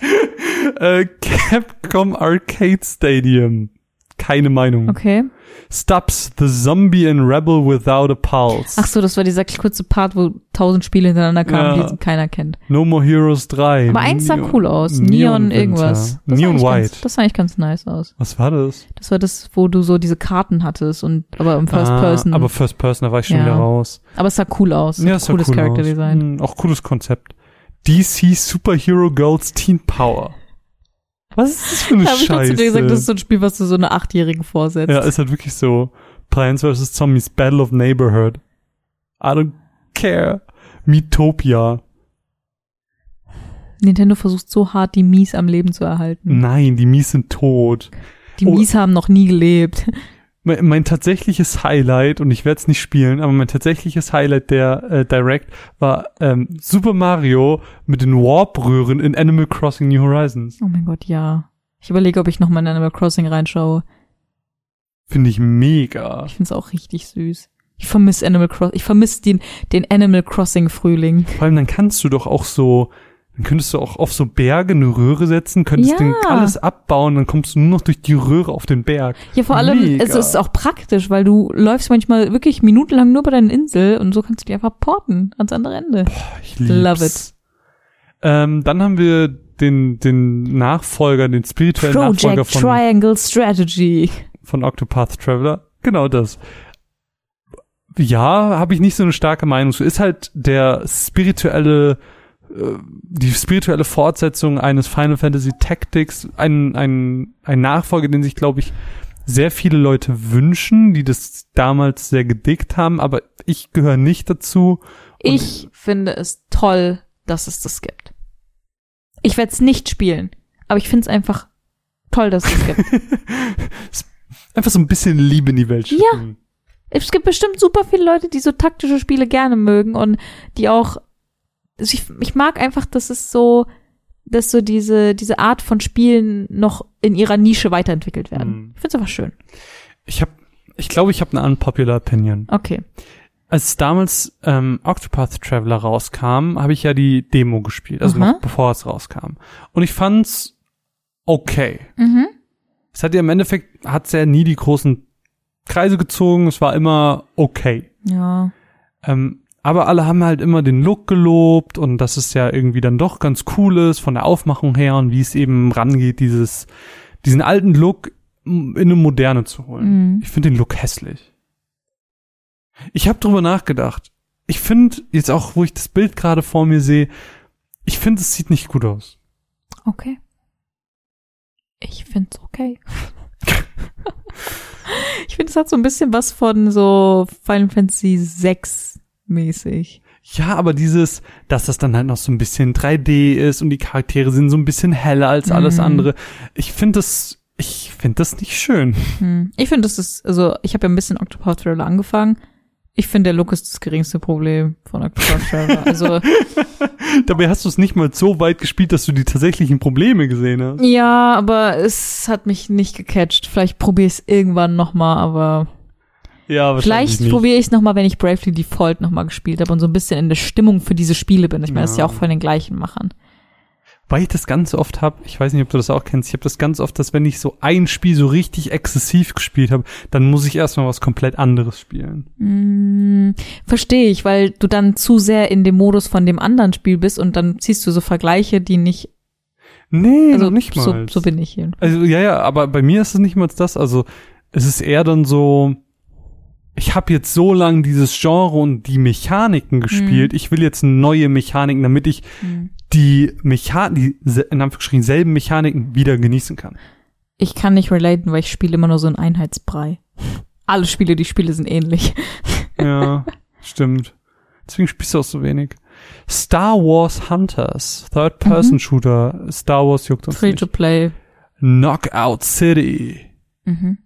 äh, Capcom Arcade Stadium. Keine Meinung. Okay. Stubbs, The Zombie and Rebel Without a Pulse. Ach so, das war dieser kurze Part, wo tausend Spiele hintereinander kamen, Ja. die keiner kennt. No More Heroes 3. Aber eins sah cool aus. Neon Neon, irgendwas. Das Neon White. Ganz, das sah eigentlich ganz nice aus. Was war das? Das war das, wo du so diese Karten hattest und aber im First Ah, Person. Aber First Person, da war ich schon Ja. wieder raus. Aber es sah cool aus. Ja, es sah cooles cool Character aus. Design. Hm, auch cooles Konzept. DC Superhero Girls Teen Power. Was ist das für eine Da habe ich Scheiße? zu dir gesagt, das ist so ein Spiel, was du so einer Achtjährigen vorsetzt. ja, ist halt wirklich so. Plants vs. Zombies Battle of Neighborhood. I don't care. Metopia. Nintendo versucht so hart, die Mies am Leben zu erhalten. Nein, die Mies sind tot. Die Oh. Mies haben noch nie gelebt. Mein, mein tatsächliches Highlight, und ich werde es nicht spielen, aber mein tatsächliches Highlight der äh, Direct war ähm, Super Mario mit den Warp-Röhren in Animal Crossing New Horizons. Oh mein Gott, ja. Ich überlege, ob ich noch mal in Animal Crossing reinschaue. Finde ich mega. Ich find's auch richtig süß. Ich vermisse Animal Crossing. Ich vermisse den, den Animal Crossing Frühling. Vor allem dann kannst du doch auch so, dann könntest du auch auf so Berge eine Röhre setzen, könntest Ja. den alles abbauen, dann kommst du nur noch durch die Röhre auf den Berg. Ja, vor allem, Mega. es ist auch praktisch, weil du läufst manchmal wirklich minutenlang nur bei deiner Insel und so kannst du die einfach porten ans andere Ende. Ich lieb's. Love it. Ähm, dann haben wir den, den Nachfolger, den spirituellen Nachfolger Project von, Triangle Strategy. von Octopath Traveler. Genau das. Ja, habe ich nicht so eine starke Meinung zu. Ist halt der spirituelle, die spirituelle Fortsetzung eines Final Fantasy Tactics, ein, ein, ein Nachfolger, den sich, glaube ich, sehr viele Leute wünschen, die das damals sehr gedickt haben, aber ich gehöre nicht dazu. Ich finde es toll, dass es das gibt. Ich werde es nicht spielen, aber ich finde es einfach toll, dass es gibt. einfach so ein bisschen Liebe in die Welt Ja. schütten. es gibt bestimmt super viele Leute, die so taktische Spiele gerne mögen und die auch, also ich, ich mag einfach, dass es so, dass so diese, diese Art von Spielen noch in ihrer Nische weiterentwickelt werden. Mhm. Ich finde es einfach schön. Ich habe, ich glaube, ich habe eine unpopular Opinion. Okay. Als damals ähm, Octopath Traveler rauskam, habe ich ja die Demo gespielt, also Aha. noch bevor es rauskam. Und ich fand's okay. Mhm. Es hat ja im Endeffekt, hat's ja nie die großen Kreise gezogen, es war immer okay. Ja. Ähm, aber alle haben halt immer den Look gelobt und dass es ja irgendwie dann doch ganz cool ist von der Aufmachung her und wie es eben rangeht, dieses, diesen alten Look in eine moderne zu holen. Mhm. Ich finde den Look hässlich. Ich habe drüber nachgedacht. Ich finde jetzt auch, wo ich das Bild gerade vor mir sehe, ich finde es sieht nicht gut aus. Okay. Ich find's okay. ich finde, es hat so ein bisschen was von so Final Fantasy 6 mäßig. Ja, aber dieses, dass das dann halt noch so ein bisschen 3D ist und die Charaktere sind so ein bisschen heller als alles Mhm. andere. Ich finde das, ich finde das nicht schön. Hm. Ich finde, das ist, also ich habe ja ein bisschen Octopath Traveler angefangen. Ich finde, der Look ist das geringste Problem von Octopath Traveler. Also Dabei hast du es nicht mal so weit gespielt, dass du die tatsächlichen Probleme gesehen hast. ja, aber es hat mich nicht gecatcht. Vielleicht probiere ich es irgendwann noch mal, aber Ja, vielleicht probiere ich es noch mal, wenn ich Bravely Default noch mal gespielt habe und so ein bisschen in der Stimmung für diese Spiele bin. Ich meine, das ist ja Ja. auch von den gleichen Machern. Weil ich das ganz oft habe, ich weiß nicht, ob du das auch kennst, ich habe das ganz oft, dass wenn ich so ein Spiel so richtig exzessiv gespielt habe, dann muss ich erstmal was komplett anderes spielen. Hm, Verstehe ich, weil du dann zu sehr in dem Modus von dem anderen Spiel bist und dann ziehst du so Vergleiche, die nicht, Nee, also nicht mal. so, so bin ich jedenfalls. Also ja, ja, aber bei mir ist es nicht mal das. Also es ist eher dann so, ich habe jetzt so lange dieses Genre und die Mechaniken gespielt. Ich will jetzt neue Mechaniken, damit ich Hm. die Mechanik, die in Anführungsstrichen selben Mechaniken wieder genießen kann. Ich kann nicht relaten, weil ich spiele immer nur so einen Einheitsbrei. Alle Spiele, die spiele, sind ähnlich. Ja, stimmt. Deswegen spielst du auch so wenig. Star Wars Hunters, Third-Person-Shooter. Star Wars juckt uns Free nicht. to play. Knockout City. Mhm.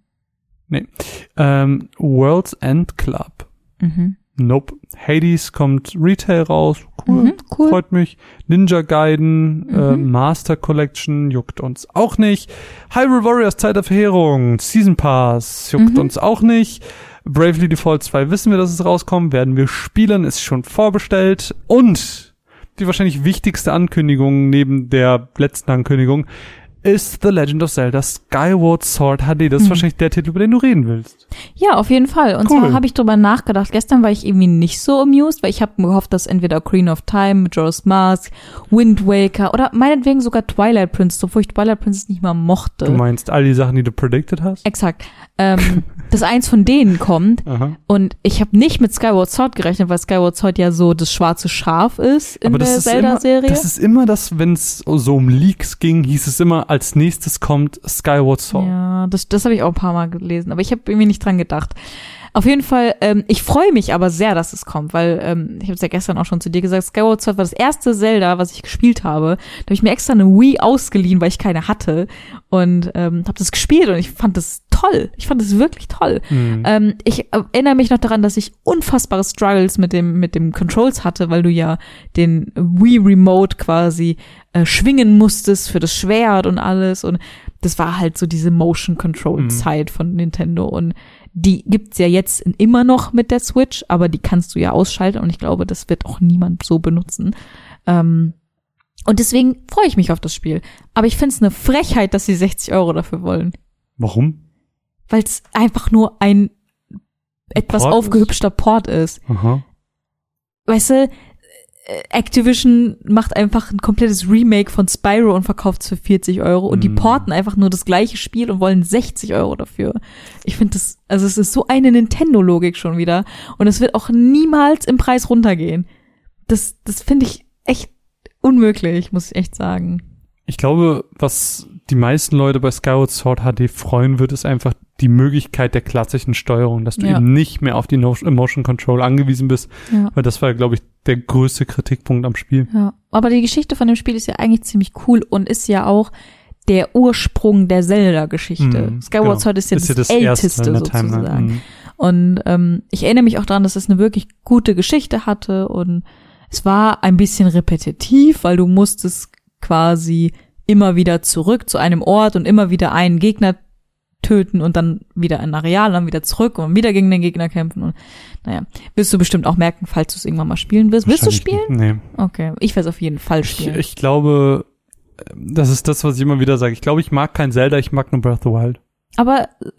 Ähm, World's End Club. Mhm. Nope. Hades kommt Retail raus. Cool. Mhm, cool. Freut mich. Ninja Gaiden, äh, Mhm. Master Collection juckt uns auch nicht. Hyrule Warriors Zeit der Verheerung, Season Pass juckt Mhm. uns auch nicht. Bravely Default 2 wissen wir, dass es rauskommt, werden wir spielen, ist schon vorbestellt. Und die wahrscheinlich wichtigste Ankündigung neben der letzten Ankündigung ist The Legend of Zelda Skyward Sword HD. Das ist Mhm. wahrscheinlich der Titel, über den du reden willst. Ja, auf jeden Fall. Und Cool. zwar habe ich drüber nachgedacht. Gestern war ich irgendwie nicht so amused, weil ich habe gehofft, dass entweder Ocarina of Time, Majora's Mask, Wind Waker oder meinetwegen sogar Twilight Princess, obwohl ich Twilight Princess nicht mal mochte. Du meinst all die Sachen, die du predicted hast? Exakt. Ähm, dass eins von denen kommt. Aha. Und ich habe nicht mit Skyward Sword gerechnet, weil Skyward Sword ja so das schwarze Schaf ist in der Zelda-Serie. das ist immer das, wenn es so um Leaks ging, hieß es immer, als nächstes kommt Skyward Sword. Ja, das, das habe ich auch ein paar Mal gelesen, aber ich habe irgendwie nicht dran gedacht. Auf jeden Fall, ähm, ich freue mich aber sehr, dass es kommt, weil ähm, ich habe es ja gestern auch schon zu dir gesagt, Skyward Sword war das erste Zelda, was ich gespielt habe. Da habe ich mir extra eine Wii ausgeliehen, weil ich keine hatte und ähm, habe das gespielt und ich fand das toll. Ich fand das wirklich toll. Mhm. Ähm, ich erinnere mich noch daran, dass ich unfassbare Struggles mit dem mit dem Controls hatte, weil du ja den Wii Remote quasi äh, schwingen musstest für das Schwert und alles und das war halt so diese Motion Control Mhm. Zeit von Nintendo und die gibt's ja jetzt immer noch mit der Switch, aber die kannst du ja ausschalten und ich glaube, das wird auch niemand so benutzen. Ähm, und deswegen freue ich mich auf das Spiel. Aber ich finde es eine Frechheit, dass sie 60 Euro dafür wollen Warum? Weil es einfach nur ein etwas Port ist? aufgehübschter Port ist. Aha. Weißt du, äh, Activision macht einfach ein komplettes Remake von Spyro und verkauft es für 40 Euro und die Mm. porten einfach nur das gleiche Spiel und wollen 60 Euro dafür. Ich finde das, also es ist so eine Nintendo-Logik schon wieder und es wird auch niemals im Preis runtergehen. Das, das finde ich echt unmöglich, muss ich echt sagen. Ich glaube, was die meisten Leute bei Skyward Sword HD freuen wird, ist einfach die Möglichkeit der klassischen Steuerung, dass du Ja. eben nicht mehr auf die No- Motion Control angewiesen bist, Ja. weil das war, glaube ich, der größte Kritikpunkt am Spiel. Ja, aber die Geschichte von dem Spiel ist ja eigentlich ziemlich cool und ist ja auch der Ursprung der Zelda-Geschichte. Mhm, Skyward genau. Sword ist ja Ist das, das älteste sozusagen. Mhm. Und ähm, ich erinnere mich auch daran, dass es eine wirklich gute Geschichte hatte und es war ein bisschen repetitiv, weil du musstest quasi immer wieder zurück zu einem Ort und immer wieder einen Gegner töten und dann wieder ein Areal, dann wieder zurück und wieder gegen den Gegner kämpfen und naja, wirst du bestimmt auch merken, falls du es irgendwann mal spielen willst. Willst du spielen? Nee. Okay, ich werde es auf jeden Fall Ich, spielen. ich glaube, das ist das, was ich immer wieder sage. Ich glaube, ich mag kein Zelda, ich mag nur Breath of the Wild. Aber äh,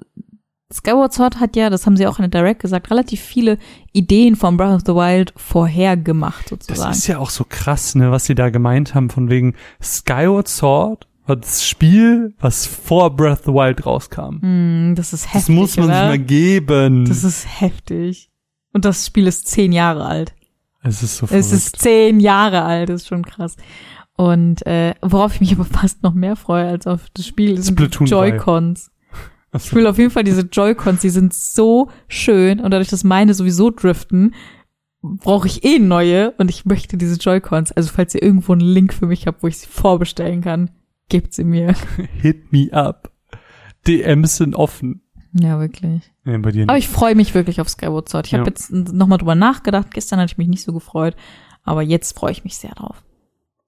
Skyward Sword hat ja, das haben sie auch in der Direct gesagt, relativ viele Ideen von Breath of the Wild vorhergemacht Das sozusagen. ist ja auch so krass, ne, was sie da gemeint haben, von wegen Skyward Sword war das Spiel, was vor Breath of the Wild rauskam. Hm, das ist heftig. das muss man oder? sich mal geben. Das ist heftig. Und das Spiel ist zehn Jahre alt. es ist so Es verrückt. ist zehn Jahre alt, das ist schon krass. Und äh, worauf ich mich aber fast noch mehr freue als auf das Spiel, sind die Splatoon 3. Joy-Cons. Ich will auf jeden Fall diese Joy-Cons, die sind so schön und dadurch, dass meine sowieso driften, brauche ich eh neue und ich möchte diese Joy-Cons. Also falls ihr irgendwo einen Link für mich habt, wo ich sie vorbestellen kann, gebt sie mir. Hit me up. DMs sind offen. Ja, wirklich. Nee, bei dir Aber nicht. ich freue mich wirklich auf Skyward Sword. Ich habe Ja. jetzt nochmal drüber nachgedacht. Gestern hatte ich mich nicht so gefreut, aber jetzt freue ich mich sehr drauf.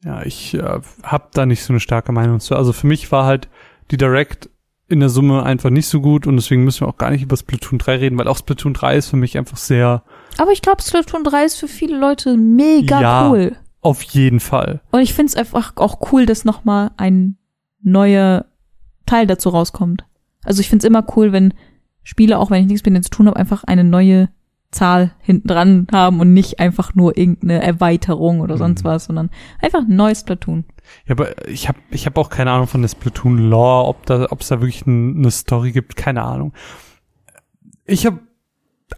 Ja, ich äh, habe da nicht so eine starke Meinung zu. Also für mich war halt die Direct in der Summe einfach nicht so gut und deswegen müssen wir auch gar nicht über Splatoon 3 reden, weil auch Splatoon 3 ist für mich einfach sehr Aber ich glaube, Splatoon 3 ist für viele Leute mega Ja. cool. Auf jeden Fall. Und ich finde es einfach auch cool, dass nochmal ein neuer Teil dazu rauskommt. Also ich finde es immer cool, wenn Spiele, auch wenn ich nichts mit denen zu tun habe, einfach eine neue Zahl hinten dran haben und nicht einfach nur irgendeine Erweiterung oder sonst Mhm. was, sondern einfach ein neues Platoon. Ja, aber ich habe ich hab auch keine Ahnung von der Splatoon Lore, ob da ob es da wirklich ein, eine Story gibt, keine Ahnung. Ich habe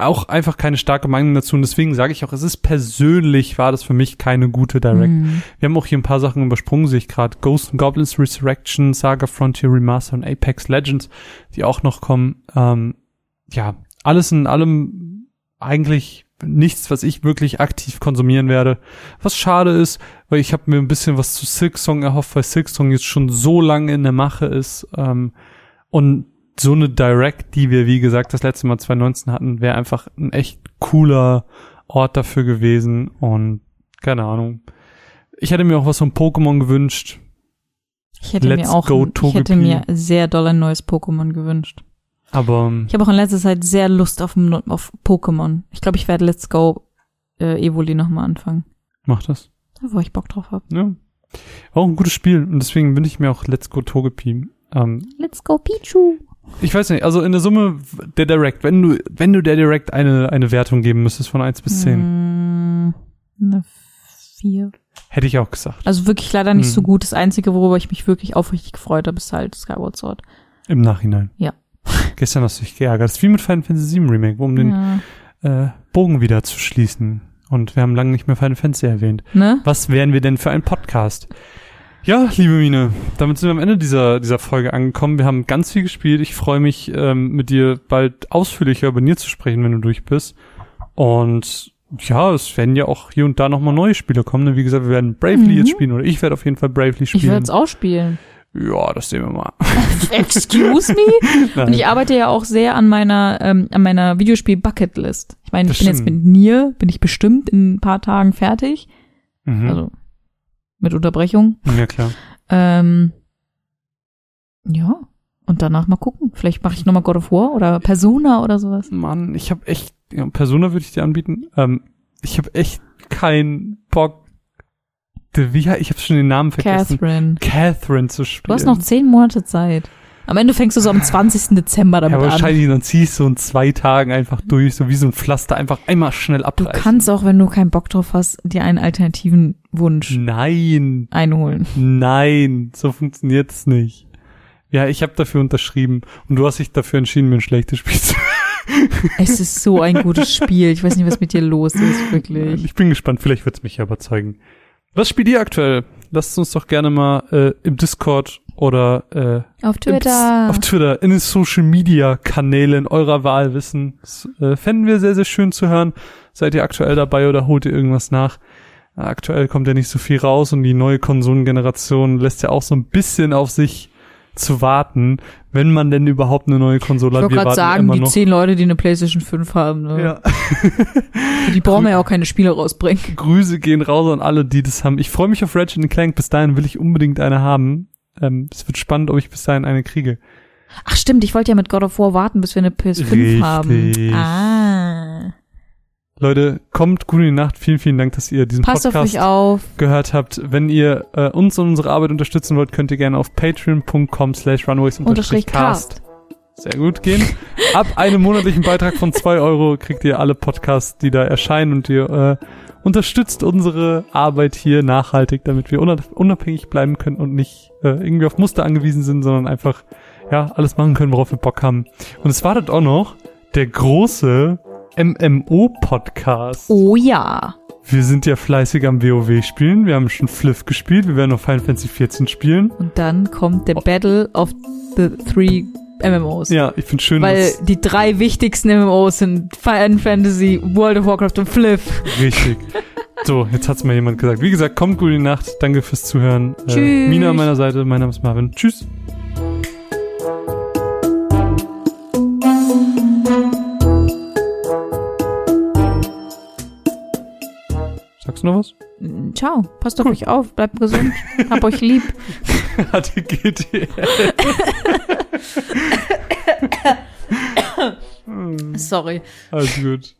auch einfach keine starke Meinung dazu und deswegen sage ich auch, es ist persönlich war das für mich keine gute Direct. Mhm. Wir haben auch hier ein paar Sachen übersprungen, sehe ich gerade. Ghost and Goblins Resurrection, Saga Frontier Remaster und Apex Legends, die auch noch kommen. Ähm, ja, alles in allem eigentlich nichts, was ich wirklich aktiv konsumieren werde. Was schade ist, weil ich habe mir ein bisschen was zu Silksong erhofft, weil Silksong jetzt schon so lange in der Mache ist. Ähm, und so eine Direct, die wir, wie gesagt, das letzte Mal 2019 hatten, wäre einfach ein echt cooler Ort dafür gewesen. Und keine Ahnung. Ich hätte mir auch was von Pokémon gewünscht. Ich hätte Let's mir auch, go, ich hätte mir sehr doll ein neues Pokémon gewünscht. Aber ähm, Ich habe auch in letzter Zeit sehr Lust auf, auf Pokémon. Ich glaube, ich werde Let's Go äh, Evoli nochmal anfangen. mach das. Wo ich Bock drauf habe. Ja. War auch ein gutes Spiel. Und deswegen wünsche ich mir auch Let's Go Togepi. Ähm, Let's Go Pichu. Ich weiß nicht, also in der Summe der Direct, wenn du, wenn du der Direct eine, eine Wertung geben müsstest von 1 bis 10, Mm, eine vier. hätte ich auch gesagt. Also wirklich leider nicht Mhm. so gut. Das Einzige, worüber ich mich wirklich aufrichtig gefreut habe, ist halt Skyward Sword. Im Nachhinein. Ja. Gestern hast du dich geärgert. Das ist wie mit Final Fantasy VII Remake, um den Ja. äh, Bogen wieder zu schließen. Und wir haben lange nicht mehr Final Fantasy erwähnt. Ne? Was wären wir denn für ein Podcast? Ja, liebe Mine, damit sind wir am Ende dieser, dieser Folge angekommen. Wir haben ganz viel gespielt. Ich freue mich, ähm, mit dir bald ausführlicher über Nier zu sprechen, wenn du durch bist. Und ja, es werden ja auch hier und da nochmal neue Spiele kommen. ne? Wie gesagt, wir werden Bravely Mhm. jetzt spielen oder ich werde auf jeden Fall Bravely Ich werde spielen. es auch spielen. Ja, das sehen wir mal. Excuse me? Nein. Und ich arbeite ja auch sehr an meiner, ähm, an meiner Videospiel-Bucketlist. Ich meine, ich Das bin jetzt stimmt. mit Nier, bin ich bestimmt in ein paar Tagen fertig. mhm. Also mit Unterbrechung. ja, klar. Ähm, ja. Und danach mal gucken. Vielleicht mache ich nochmal God of War oder Persona oder sowas. Mann, ich habe echt, ja, Persona würde ich dir anbieten. Ähm, ich habe echt keinen Bock. Wie, ich habe schon den Namen vergessen. Catherine. Catherine zu spielen. Du hast noch zehn Monate Zeit. Am Ende fängst du so am 20. Dezember ja, damit an. wahrscheinlich, dann ziehst du in zwei Tagen einfach durch, so wie so ein Pflaster, einfach einmal schnell Du abreißen. kannst auch, wenn du keinen Bock drauf hast, dir einen alternativen Wunsch Nein, einholen. nein, so funktioniert's nicht. Ja, ich habe dafür unterschrieben und du hast dich dafür entschieden, mir ein schlechtes Spiel zu Es ist so ein gutes Spiel. Ich weiß nicht, was mit dir los ist, wirklich. Ich bin gespannt, vielleicht wird's mich ja überzeugen. Was spielt ihr aktuell? Lasst uns doch gerne mal äh, im Discord oder äh, Auf im- Twitter. auf Twitter, in den Social Media Kanälen eurer Wahl wissen. Das äh, fänden wir sehr, sehr schön zu hören. Seid ihr aktuell dabei oder holt ihr irgendwas nach? Aktuell kommt ja nicht so viel raus und die neue Konsolengeneration lässt ja auch so ein bisschen auf sich zu warten, wenn man denn überhaupt eine neue Konsole ich hat. wollte Wir gerade sagen, die noch. zehn Leute, die eine PlayStation 5 haben, ne? ja. die brauchen ja auch keine Spiele rausbringen. Grüße gehen raus an alle, die das haben. Ich freue mich auf Ratchet Clank. Bis dahin will ich unbedingt eine haben. Ähm, es wird spannend, ob ich bis dahin eine kriege. Ach stimmt, ich wollte ja mit God of War warten, bis wir eine PS5 Richtig. haben. Ah. Leute, kommt gut in die Nacht. Vielen, vielen Dank, dass ihr diesen Passt auf Podcast euch auf. gehört habt. Wenn ihr äh, uns und unsere Arbeit unterstützen wollt, könnt ihr gerne auf patreon.com slash runways Unterstrich Cast. sehr gut gehen. Ab einem monatlichen Beitrag von zwei Euro kriegt ihr alle Podcasts, die da erscheinen und ihr äh, unterstützt unsere Arbeit hier nachhaltig, damit wir unab- unabhängig bleiben können und nicht äh, irgendwie auf Muster angewiesen sind, sondern einfach ja alles machen können, worauf wir Bock haben. Und es wartet auch noch der große MMO-Podcast. Oh ja. Wir sind ja fleißig am WoW spielen. Wir haben schon Fliff gespielt. Wir werden noch Final Fantasy 14 spielen. Und dann kommt der Battle of the Three MMOs. Ja, ich finde schön, Weil die drei wichtigsten MMOs sind Final Fantasy, World of Warcraft und Fliff. richtig. So, jetzt hat's mal jemand gesagt. Wie gesagt, kommt gut in die Nacht. Danke fürs Zuhören. Äh, Tschüss. Mina an meiner Seite. Mein Name ist Marvin. Tschüss. Sagst du noch was? Mm, ciao. Passt cool. auf euch auf. Bleibt gesund. Hab euch lieb. Hatte GTL. Hm. Sorry. Alles gut.